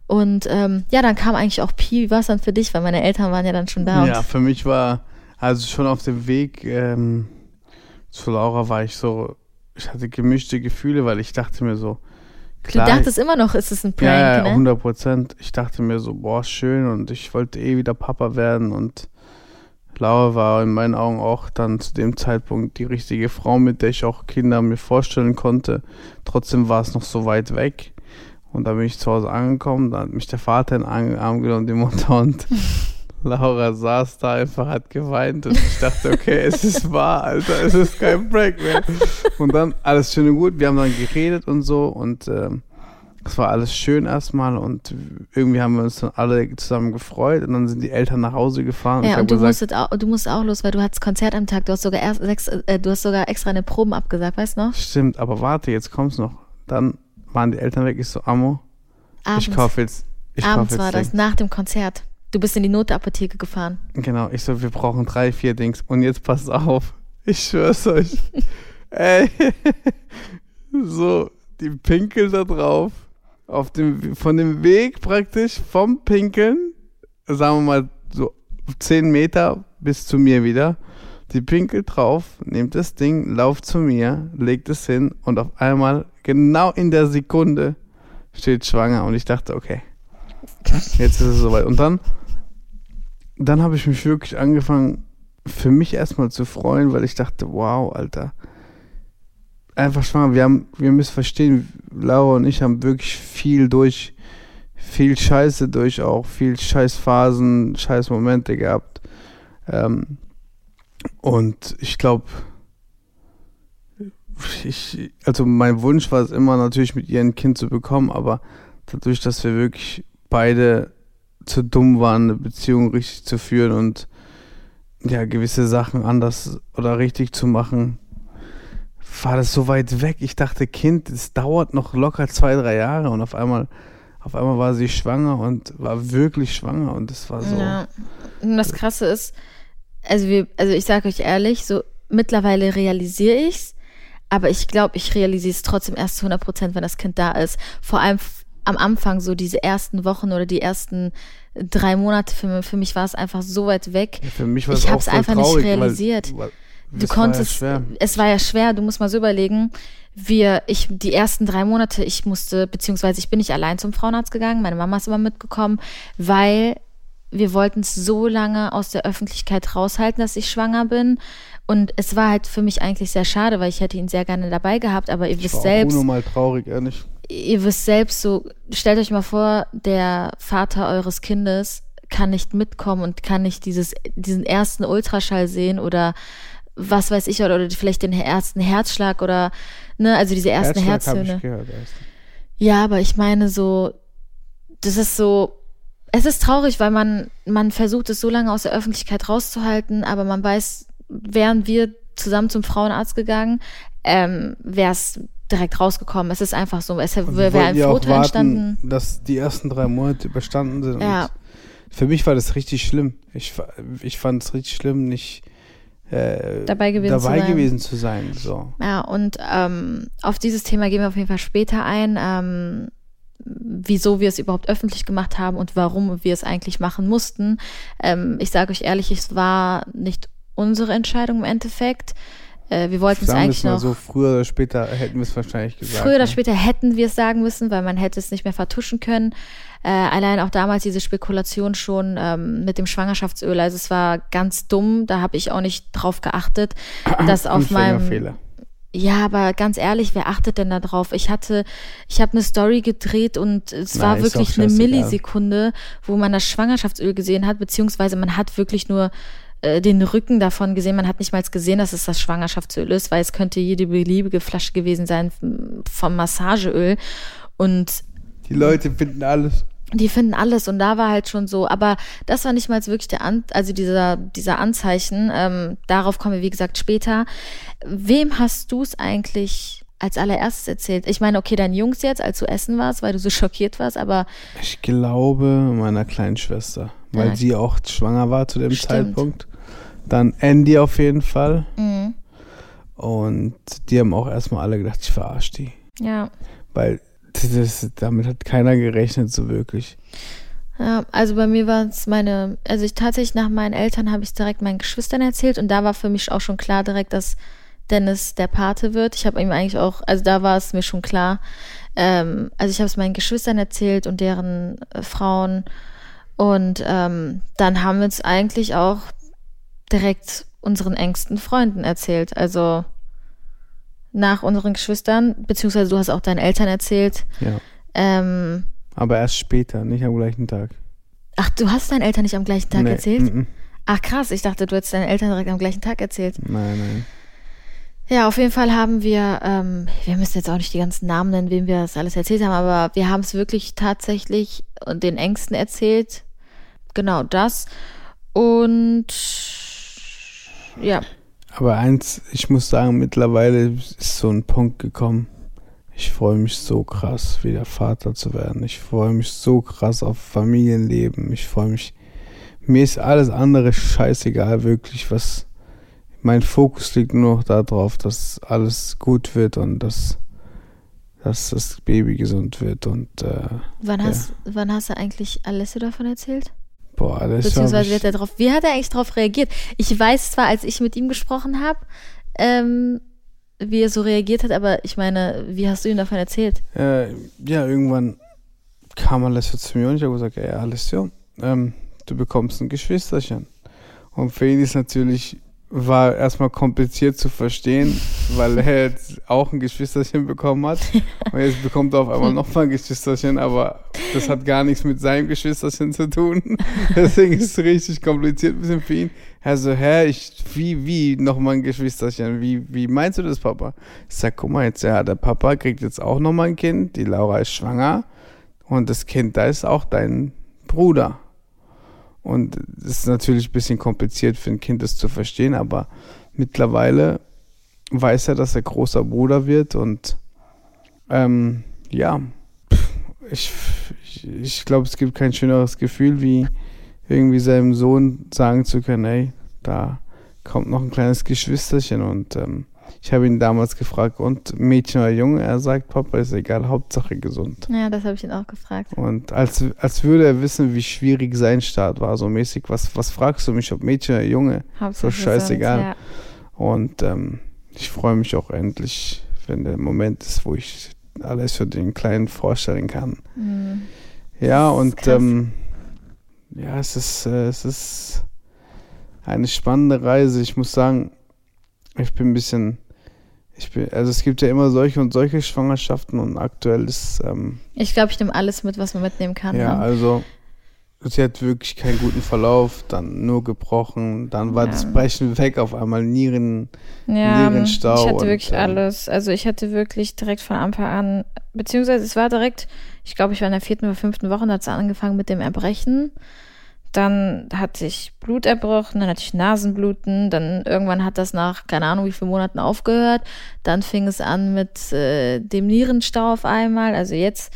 Und ähm, ja, dann kam eigentlich auch Pi. Wie war es dann für dich? Weil meine Eltern waren ja dann schon da. Ja, für mich war, also schon auf dem Weg ähm, zu Laura war ich so, ich hatte gemischte Gefühle, weil ich dachte mir so, klar. du dachtest immer noch, ist es ein Prank, ja, ja, ne? 100 Prozent. Ich dachte mir so, boah, schön und ich wollte eh wieder Papa werden und Laura war in meinen Augen auch dann zu dem Zeitpunkt die richtige Frau, mit der ich auch Kinder mir vorstellen konnte. Trotzdem war es noch so weit weg. Und da bin ich zu Hause angekommen, da hat mich der Vater in den Arm genommen, die Mutter und Laura saß da einfach, hat geweint und ich dachte, okay, es ist wahr, Alter, es ist kein Prank mehr. Und dann alles schön und gut, wir haben dann geredet und so und ähm, es war alles schön erstmal und irgendwie haben wir uns dann alle zusammen gefreut und dann sind die Eltern nach Hause gefahren. Ja, ich und du, gesagt, musstet auch, du musst auch los, weil du hattest Konzert am Tag. Du hast sogar erst sechs, äh, du hast sogar extra eine Proben abgesagt, weißt du noch? Stimmt, aber warte, jetzt kommt's noch. Dann waren die Eltern weg. Ich so, Amo, Abends, ich kaufe jetzt. Ich abends war das, nach dem Konzert. Du bist in die Notapotheke gefahren. Genau, ich so, wir brauchen drei, vier Dings. Und jetzt passt auf. Ich schwör's euch. Ey. so, die Pinkel da drauf. Auf dem, von dem Weg praktisch vom Pinkeln, sagen wir mal so 10 Meter bis zu mir wieder. Die Pinkel drauf, nimmt das Ding, lauft zu mir, legt es hin und auf einmal, genau in der Sekunde, steht schwanger. Und ich dachte, okay, jetzt ist es soweit. Und dann dann habe ich mich wirklich angefangen, für mich erstmal zu freuen, weil ich dachte, wow, Alter. Einfach schwanger. Wir haben, wir müssen verstehen, Laura und ich haben wirklich viel durch, viel Scheiße durch auch, viel Scheißphasen, Scheißmomente gehabt. Ähm, und ich glaube, ich, also mein Wunsch war es immer natürlich mit ihr ein Kind zu bekommen, aber dadurch, dass wir wirklich beide zu dumm waren, eine Beziehung richtig zu führen und ja, gewisse Sachen anders oder richtig zu machen, war das so weit weg. Ich dachte, Kind, es dauert noch locker zwei, drei Jahre und auf einmal, auf einmal war sie schwanger und war wirklich schwanger und das war so. Ja. Und das Krasse ist, also wir, also ich sage euch ehrlich, so mittlerweile realisiere ich's, aber ich glaube, ich realisiere es trotzdem erst zu 100 Prozent, wenn das Kind da ist. Vor allem am Anfang, so diese ersten Wochen oder die ersten drei Monate für, mich- für mich war es einfach so weit weg. Ja, Für mich war Ich es auch hab's voll einfach nicht traurig, realisiert. Weil, weil Du das war konntest, Ja es war ja schwer, du musst mal so überlegen, wir, ich, die ersten drei Monate, ich musste, beziehungsweise ich bin nicht allein zum Frauenarzt gegangen, meine Mama ist immer mitgekommen, weil wir wollten es so lange aus der Öffentlichkeit raushalten, dass ich schwanger bin. Und es war halt für mich eigentlich sehr schade, weil ich hätte ihn sehr gerne dabei gehabt, aber ihr Ich wisst war auch selbst, unnormal traurig, ehrlich. Ihr wisst selbst so, stellt euch mal vor, der Vater eures Kindes kann nicht mitkommen und kann nicht dieses, diesen ersten Ultraschall sehen oder was weiß ich, oder, oder vielleicht den ersten Herzschlag oder, ne, also diese ersten Herzschlag hab Herztöne. ich gehört erst. Ja, aber ich meine so, das ist so, es ist traurig, weil man, man versucht es so lange aus der Öffentlichkeit rauszuhalten, aber man weiß, wären wir zusammen zum Frauenarzt gegangen, ähm, wäre es direkt rausgekommen. Es ist einfach so, es wäre ein Foto warten, entstanden. dass die ersten drei Monate überstanden sind. Ja. Für mich war das richtig schlimm. Ich, ich fand es richtig schlimm, nicht äh, Dabei gewesen dabei zu sein. gewesen zu sein. So. Ja, und ähm, auf dieses Thema gehen wir auf jeden Fall später ein, ähm, wieso wir es überhaupt öffentlich gemacht haben und warum wir es eigentlich machen mussten. Ähm, ich sage euch ehrlich, es war nicht unsere Entscheidung im Endeffekt. Äh, wir wollten es eigentlich noch. so, früher oder später hätten wir es wahrscheinlich gesagt. Früher oder ne? später hätten wir es sagen müssen, weil man hätte es nicht mehr vertuschen können. Äh, allein auch damals diese Spekulation schon ähm, mit dem Schwangerschaftsöl. Also es war ganz dumm, da habe ich auch nicht drauf geachtet, dass auf meinem Anfängerfehler. ja, aber ganz ehrlich, wer achtet denn da drauf? Ich hatte, ich habe eine Story gedreht und es Na, war wirklich eine. Millisekunde, wo man das Schwangerschaftsöl gesehen hat, beziehungsweise man hat wirklich nur äh, den Rücken davon gesehen. Man hat nicht mal gesehen, dass es das Schwangerschaftsöl ist, weil es könnte jede beliebige Flasche gewesen sein vom Massageöl. Und Die Leute finden alles. die finden alles und da war halt schon so, aber das war nicht mal wirklich der An also dieser, dieser Anzeichen. Ähm, darauf kommen wir, wie gesagt, später. Wem hast du es eigentlich als allererstes erzählt? Ich meine, okay, deinen Jungs jetzt, als du essen warst, weil du so schockiert warst, aber Ich glaube meiner kleinen Schwester, weil Ja. sie auch schwanger war zu dem Stimmt. Zeitpunkt. Dann Andy auf jeden Fall. mh, Und die haben auch erstmal alle gedacht, ich verarsche die. ja, Weil das, damit hat keiner gerechnet, so wirklich. Ja, also bei mir war es meine, also ich tatsächlich nach meinen Eltern habe ich es direkt meinen Geschwistern erzählt und da war für mich auch schon klar direkt, dass Dennis der Pate wird. Ich habe ihm eigentlich auch, also da war es mir schon klar. Ähm, also ich habe es meinen Geschwistern erzählt und deren äh, Frauen und ähm, dann haben wir es eigentlich auch direkt unseren engsten Freunden erzählt. Also nach unseren Geschwistern, beziehungsweise du hast auch deinen Eltern erzählt. Ja. Ähm, Aber erst später, nicht am gleichen Tag. ach, du hast deinen Eltern nicht am gleichen Tag Nee, erzählt? mm, mm. Ach krass, ich dachte, du hättest deinen Eltern direkt am gleichen Tag erzählt. Nein, nein. Ja, auf jeden Fall haben wir, ähm, wir müssen jetzt auch nicht die ganzen Namen nennen, wem wir das alles erzählt haben, aber wir haben es wirklich tatsächlich den Ängsten erzählt. Genau das. Und ja, Aber eins, ich muss sagen, mittlerweile ist so ein Punkt gekommen. Ich freue mich so krass, wieder Vater zu werden. Ich freue mich so krass auf Familienleben. Ich freue mich. Mir ist alles andere scheißegal, wirklich, was. Mein Fokus liegt nur noch darauf, dass alles gut wird und dass, dass das Baby gesund wird. Und äh, wann Ja. hast, wann hast du eigentlich Alessio davon erzählt? Boah, das Beziehungsweise wie hab hat er drauf, wie hat er eigentlich darauf reagiert? Ich weiß zwar, als ich mit ihm gesprochen habe, ähm, wie er so reagiert hat, aber ich meine, wie hast du ihm davon erzählt? Äh, ja, irgendwann kam Alessio zu mir und ich habe gesagt, ey Alessio, ähm, du bekommst ein Geschwisterchen. Und für ihn ist natürlich, war erstmal kompliziert zu verstehen, weil er jetzt auch ein Geschwisterchen bekommen hat. Und jetzt bekommt er auf einmal nochmal ein Geschwisterchen, aber das hat gar nichts mit seinem Geschwisterchen zu tun. Deswegen ist es richtig kompliziert ein bisschen für ihn. Er so, hä, ich, wie, wie, nochmal ein Geschwisterchen? Wie, wie meinst du das, Papa? Ich sag, guck mal jetzt, ja, der Papa kriegt jetzt auch nochmal ein Kind, die Laura ist schwanger und das Kind, da ist auch dein Bruder. Und es ist natürlich ein bisschen kompliziert für ein Kind, das zu verstehen, aber mittlerweile weiß er, dass er großer Bruder wird und ähm, ja, ich, ich, ich glaube, es gibt kein schöneres Gefühl, wie irgendwie seinem Sohn sagen zu können, ey, da kommt noch ein kleines Geschwisterchen und ähm, ich habe ihn damals gefragt, und Mädchen oder Junge? Er sagt, Papa ist egal, Hauptsache gesund. Ja, das habe ich ihn auch gefragt. Und als, als würde er wissen, wie schwierig sein Start war, so mäßig, was, was fragst du mich, ob Mädchen oder Junge? Hauptsache scheißegal. gesund, Und ähm, ich freue mich auch endlich, wenn der Moment ist, wo ich alles für den Kleinen vorstellen kann. Ja. Mhm. Ja, und ähm, ja, es ist, äh, es ist eine spannende Reise. Ich muss sagen, ich bin ein bisschen, ich bin, also es gibt ja immer solche und solche Schwangerschaften und aktuell ist, ähm, Ich glaube, ich nehme alles mit, was man mitnehmen kann. ja, ne? also sie hat wirklich keinen guten Verlauf, dann nur gebrochen, dann war Ja. das Brechen weg, auf einmal Nieren, Ja, Nierenstau ich hatte und, wirklich ähm, alles. Also ich hatte wirklich direkt von Anfang an, beziehungsweise es war direkt, ich glaube, ich war in der vierten oder fünften Woche, da hat es angefangen mit dem Erbrechen. Dann hatte ich Blut erbrochen, dann hatte ich Nasenbluten, dann irgendwann hat das nach, keine Ahnung, wie vielen Monaten aufgehört. Dann fing es an mit äh, dem Nierenstau auf einmal. Also jetzt,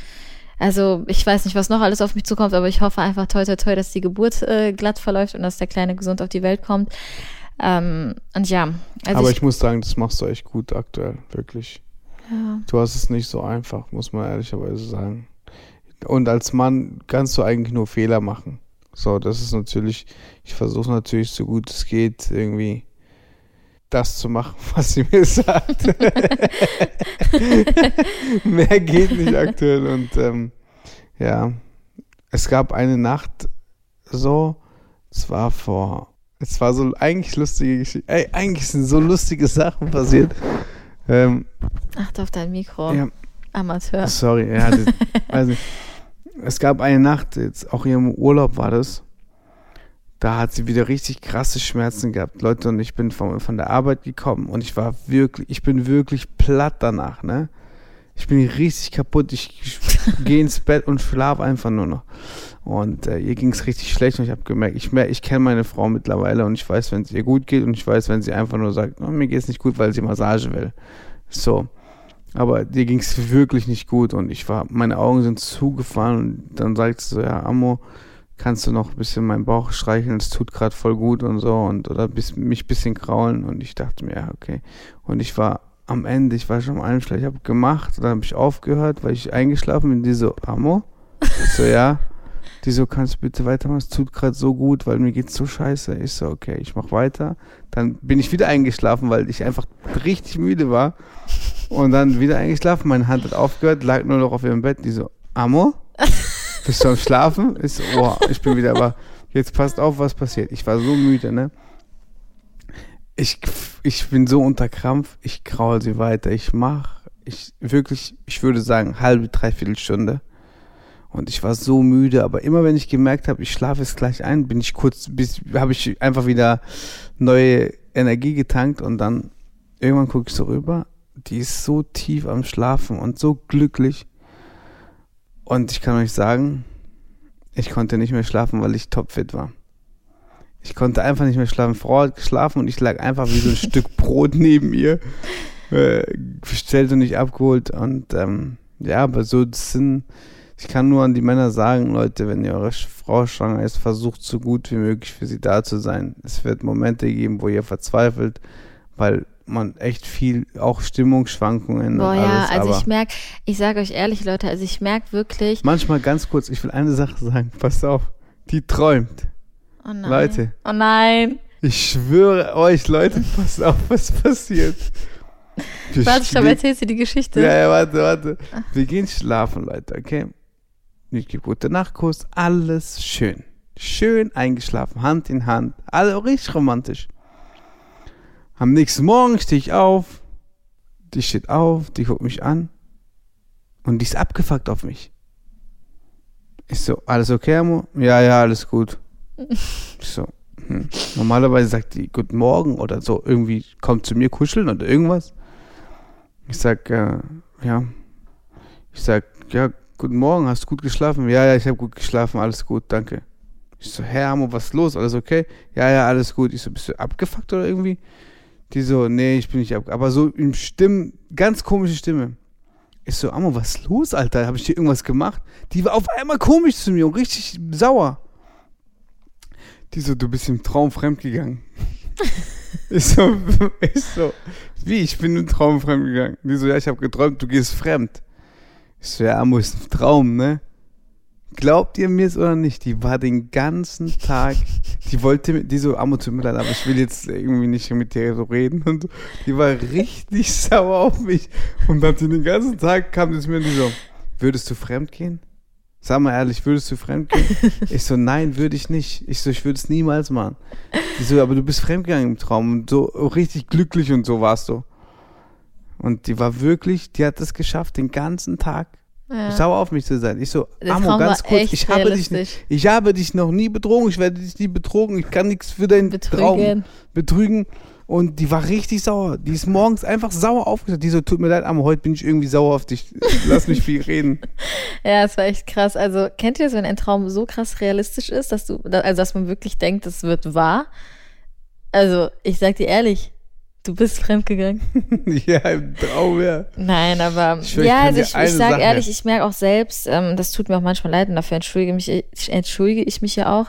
also ich weiß nicht, was noch alles auf mich zukommt, aber ich hoffe einfach toi toi toi, dass die Geburt äh, glatt verläuft und dass der Kleine gesund auf die Welt kommt. Ähm, und ja, also aber ich, ich muss sagen, das machst du echt gut aktuell, wirklich. ja. Du hast es nicht so einfach, muss man ehrlicherweise sagen. Und als Mann kannst du eigentlich nur Fehler machen. So, das ist natürlich, ich versuche natürlich so gut es geht, irgendwie das zu machen, was sie mir sagt. Mehr geht nicht aktuell. Und ähm, ja, es gab eine Nacht so, es war vor, es war so eigentlich lustige Geschichte. Ey, eigentlich sind so lustige Sachen passiert. Ähm, Achte auf dein Mikro. ja, Amateur. Sorry, ja, das, also, es gab eine Nacht, jetzt auch hier im Urlaub war das, da hat sie wieder richtig krasse Schmerzen gehabt, Leute, und ich bin von, von der Arbeit gekommen und ich war wirklich, ich bin wirklich platt danach, ne? Ich bin richtig kaputt, ich, ich gehe ins Bett und schlafe einfach nur noch. Und äh, ihr ging es richtig schlecht und ich habe gemerkt, ich, ich kenne meine Frau mittlerweile und ich weiß, wenn es ihr gut geht und ich weiß, wenn sie einfach nur sagt, oh, mir geht es nicht gut, weil sie Massage will. So. Aber dir ging es wirklich nicht gut und ich war, meine Augen sind zugefallen und dann sie so, ja, Ammo, kannst du noch ein bisschen meinen Bauch streicheln, es tut gerade voll gut und so und oder bis, mich ein bisschen kraulen und ich dachte mir, ja, okay. Und ich war am Ende, ich war schon am Einschlag, ich habe gemacht, dann habe ich aufgehört, weil ich eingeschlafen bin. Die so, Amo? Ich so, ja. Die so, kannst du bitte weitermachen? Es tut gerade so gut, weil mir geht's so scheiße. Ich so, okay, ich mach weiter. Dann bin ich wieder eingeschlafen, weil ich einfach richtig müde war. Und dann wieder eingeschlafen. Meine Hand hat aufgehört, lag nur noch auf ihrem Bett. Die so, Amo? Bist du am Schlafen? So, oh, ich bin wieder, aber jetzt passt auf, was passiert. Ich war so müde, ne? Ich, ich bin so unter Krampf, ich kraul sie weiter. Ich mach, ich wirklich, ich würde sagen, halbe, dreiviertel Stunde. Und ich war so müde, aber immer wenn ich gemerkt habe, ich schlafe jetzt gleich ein, bin ich kurz, bis, habe ich einfach wieder neue Energie getankt und dann irgendwann gucke ich so rüber. Die ist so tief am Schlafen und so glücklich. Und ich kann euch sagen, ich konnte nicht mehr schlafen, weil ich topfit war. Ich konnte einfach nicht mehr schlafen. Frau hat geschlafen und ich lag einfach wie so ein Stück Brot neben ihr. Äh, bestellt und nicht abgeholt. Und ähm, ja, aber so sind. Ich kann nur an die Männer sagen, Leute, wenn ihr eure Frau schwanger ist, versucht so gut wie möglich für sie da zu sein. Es wird Momente geben, wo ihr verzweifelt, weil man echt viel, auch Stimmungsschwankungen Boah, und ja, alles. also aber ich merke, ich sage euch ehrlich, Leute, also ich merke wirklich. manchmal ganz kurz, ich will eine Sache sagen, passt auf, die träumt. Oh nein. Leute. Oh nein. Ich schwöre euch, Leute, passt auf, was passiert. Wir Warte, stopp, erzählst du die Geschichte? Ja, ja, warte, warte. Wir gehen schlafen, Leute, okay? Ich gebe gute Nachtkuss, alles schön. Schön eingeschlafen, Hand in Hand. Alle richtig romantisch. Am nächsten Morgen stehe ich auf. Die steht auf, die guckt mich an. Und die ist abgefuckt auf mich. Ich so, alles okay, Amo? Ja, ja, alles gut. Ich so, hm. Normalerweise sagt die Guten Morgen oder so, irgendwie kommt zu mir kuscheln oder irgendwas. Ich sag, äh, ja. Ich sag, ja, guten Morgen, hast du gut geschlafen? Ja, ja, ich habe gut geschlafen, alles gut, danke. Ich so, Herr Amo, was ist los? Alles okay? Ja, ja, alles gut. Ich so, bist du abgefuckt oder irgendwie? Die so, nee, ich bin nicht abgefuckt. Aber so im Stimmen, ganz komische Stimme. Ich so, Amo, was ist los, Alter? Habe ich dir irgendwas gemacht? Die war auf einmal komisch zu mir und richtig sauer. Die so, du bist im Traum fremdgegangen. ich so, ich so, wie, ich bin im Traum fremdgegangen. Die so, ja, ich habe geträumt, du gehst fremd. Ich so, ja, Amo, ist ein Traum, ne? Glaubt ihr mir es oder nicht? Die war den ganzen Tag, die wollte mit, die so, Amo, tut mir leid, aber ich will jetzt irgendwie nicht mit dir so reden und so. Die war richtig sauer auf mich. Und dann den ganzen Tag kam es mir und die so, würdest du fremd gehen? Sag mal ehrlich, würdest du fremd gehen? Ich so, nein, würde ich nicht. Ich so, ich würde es niemals machen. Die so, aber du bist fremdgegangen im Traum und so richtig glücklich und so warst du. Und die war wirklich, die hat es geschafft, den ganzen Tag Ja. sauer auf mich zu sein. Ich so, Der Amo, ganz kurz, ich habe, dich, ich habe dich noch nie betrogen, ich werde dich nie betrogen, ich kann nichts für deinen Traum Betrügen. betrügen. Und die war richtig sauer. Die ist morgens einfach sauer aufgesetzt. Die so, tut mir leid, Amo, heute bin ich irgendwie sauer auf dich. Lass mich viel reden. Ja, es war echt krass. Also, kennt ihr das, wenn ein Traum so krass realistisch ist, dass du, also dass man wirklich denkt, es wird wahr? Also, ich sag dir ehrlich, du bist fremdgegangen. ja, im Traum, ja. Nein, aber Ich schwör, ja, also ich, ich sag Sache- ehrlich, ich merke auch selbst, ähm, das tut mir auch manchmal leid und dafür entschuldige, mich, ich- entschuldige ich mich ja auch.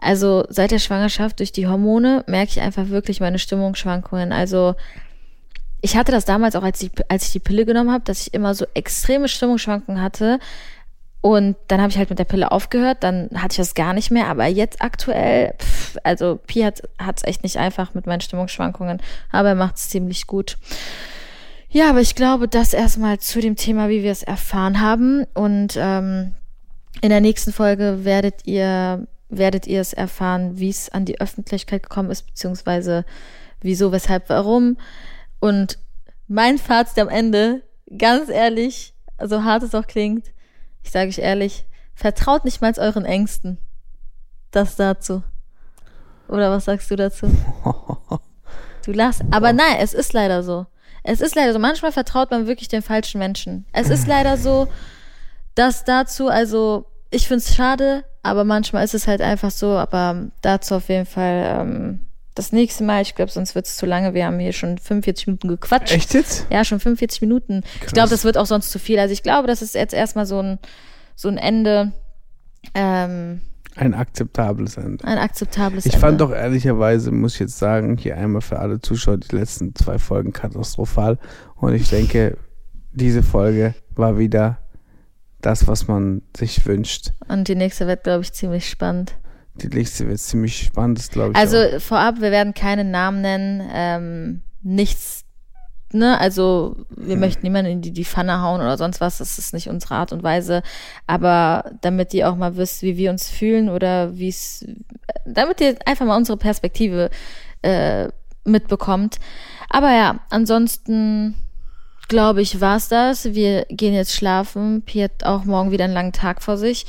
Also seit der Schwangerschaft durch die Hormone merke ich einfach wirklich meine Stimmungsschwankungen. Also ich hatte das damals auch, als ich, als ich die Pille genommen habe, dass ich immer so extreme Stimmungsschwankungen hatte. Und dann habe ich halt mit der Pille aufgehört, dann hatte ich das gar nicht mehr. Aber jetzt aktuell, pff, also Pi hat es echt nicht einfach mit meinen Stimmungsschwankungen, aber er macht es ziemlich gut. Ja, aber ich glaube, das erstmal zu dem Thema, wie wir es erfahren haben. Und ähm, in der nächsten Folge werdet ihr, werdet ihr es erfahren, wie es an die Öffentlichkeit gekommen ist, beziehungsweise wieso, weshalb, warum. Und mein Fazit am Ende, ganz ehrlich, so hart es auch klingt, ich sage euch ehrlich, vertraut nicht mal euren Ängsten. Das dazu. Oder was sagst du dazu? Du lachst. Aber nein, es ist leider so. Es ist leider so. Manchmal vertraut man wirklich den falschen Menschen. Es ist leider so, dass dazu, also ich finde es schade, aber manchmal ist es halt einfach so. Aber dazu auf jeden Fall ähm, das nächste Mal. Ich glaube, sonst wird es zu lange. Wir haben hier schon 45 Minuten gequatscht. Echt jetzt? Ja, schon 45 Minuten. Ich glaube, das wird auch sonst zu viel. Also ich glaube, das ist jetzt erstmal so ein, so ein Ende. Ähm, Ein akzeptables Ende. Ein akzeptables Ich Ende. fand doch ehrlicherweise, muss ich jetzt sagen, hier einmal für alle Zuschauer die letzten zwei Folgen katastrophal. Und ich denke, diese Folge war wieder das, was man sich wünscht. Und die nächste wird, glaube ich, ziemlich spannend. Die nächste wird ziemlich spannend, glaube ich. Also auch. vorab, wir werden keine Namen nennen, ähm, nichts, ne, also wir Hm. möchten niemanden in die, die Pfanne hauen oder sonst was, das ist nicht unsere Art und Weise, aber damit ihr auch mal wisst, wie wir uns fühlen oder wie es, damit ihr einfach mal unsere Perspektive äh, mitbekommt. Aber ja, ansonsten glaube ich, war's das. Wir gehen jetzt schlafen. Pi hat auch morgen wieder einen langen Tag vor sich.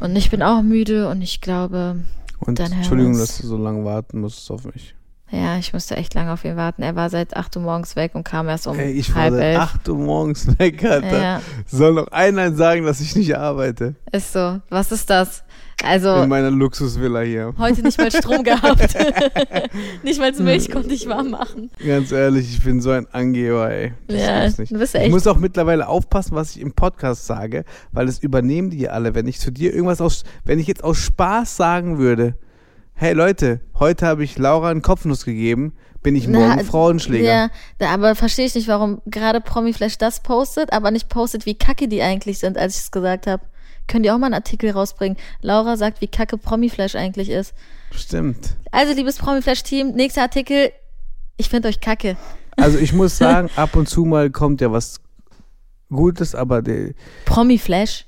Und ich bin auch müde und ich glaube, Und Entschuldigung, dass du so lange warten musstest auf mich. Ja, ich musste echt lange auf ihn warten. Er war seit 8 Uhr morgens weg und kam erst um Ey, ich war halb seit elf. 8 Uhr morgens weg, Alter. Ja, Soll noch einer sagen, dass ich nicht arbeite? ist so. Was ist das? Also, In meiner Luxusvilla hier. heute nicht mal Strom gehabt. nicht mal. Milch konnte ich warm machen. Ganz ehrlich, ich bin so ein Angeber, ey. Das Ja, nicht. du bist Ich echt. muss auch mittlerweile aufpassen, was ich im Podcast sage, weil das übernehmen die alle. Wenn ich zu dir irgendwas aus, wenn ich jetzt aus Spaß sagen würde, hey Leute, heute habe ich Laura einen Kopfnuss gegeben, bin ich morgen Na, Frauenschläger. Ja, aber verstehe ich nicht, warum gerade Promiflash das postet, aber nicht postet, wie kacke die eigentlich sind, als ich es gesagt habe. Können die auch mal einen Artikel rausbringen? Laura sagt, wie kacke Promiflash eigentlich ist. Stimmt. Also, liebes Promiflash-Team, nächster Artikel. Ich finde euch kacke. Also ich muss sagen, ab und zu mal kommt ja was Gutes, aber Promiflash,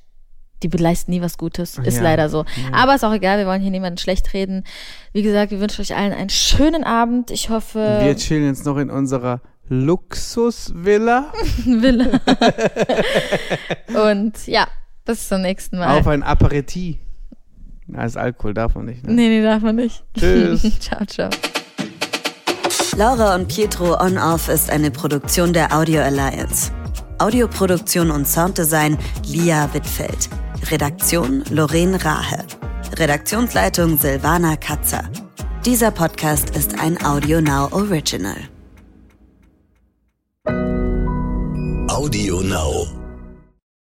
die beleisten nie was Gutes. Ist Ja. leider so. Aber ist auch egal, wir wollen hier niemanden schlecht reden. Wie gesagt, wir wünschen euch allen einen schönen Abend. Ich hoffe, wir chillen jetzt noch in unserer Luxusvilla Wille. Und ja, bis zum nächsten Mal. auf ein Aperitif. Na, ist Alkohol, darf man nicht. Ne? Nee, nee, darf man nicht. Tschüss. ciao, ciao. Laura und Pietro On Off ist eine Produktion der Audio Alliance. Audioproduktion und Sounddesign Lia Wittfeld. Redaktion Lorraine Rahe. Redaktionsleitung Silvana Katzer. Dieser Podcast ist ein Audio Now Original. Audio Now.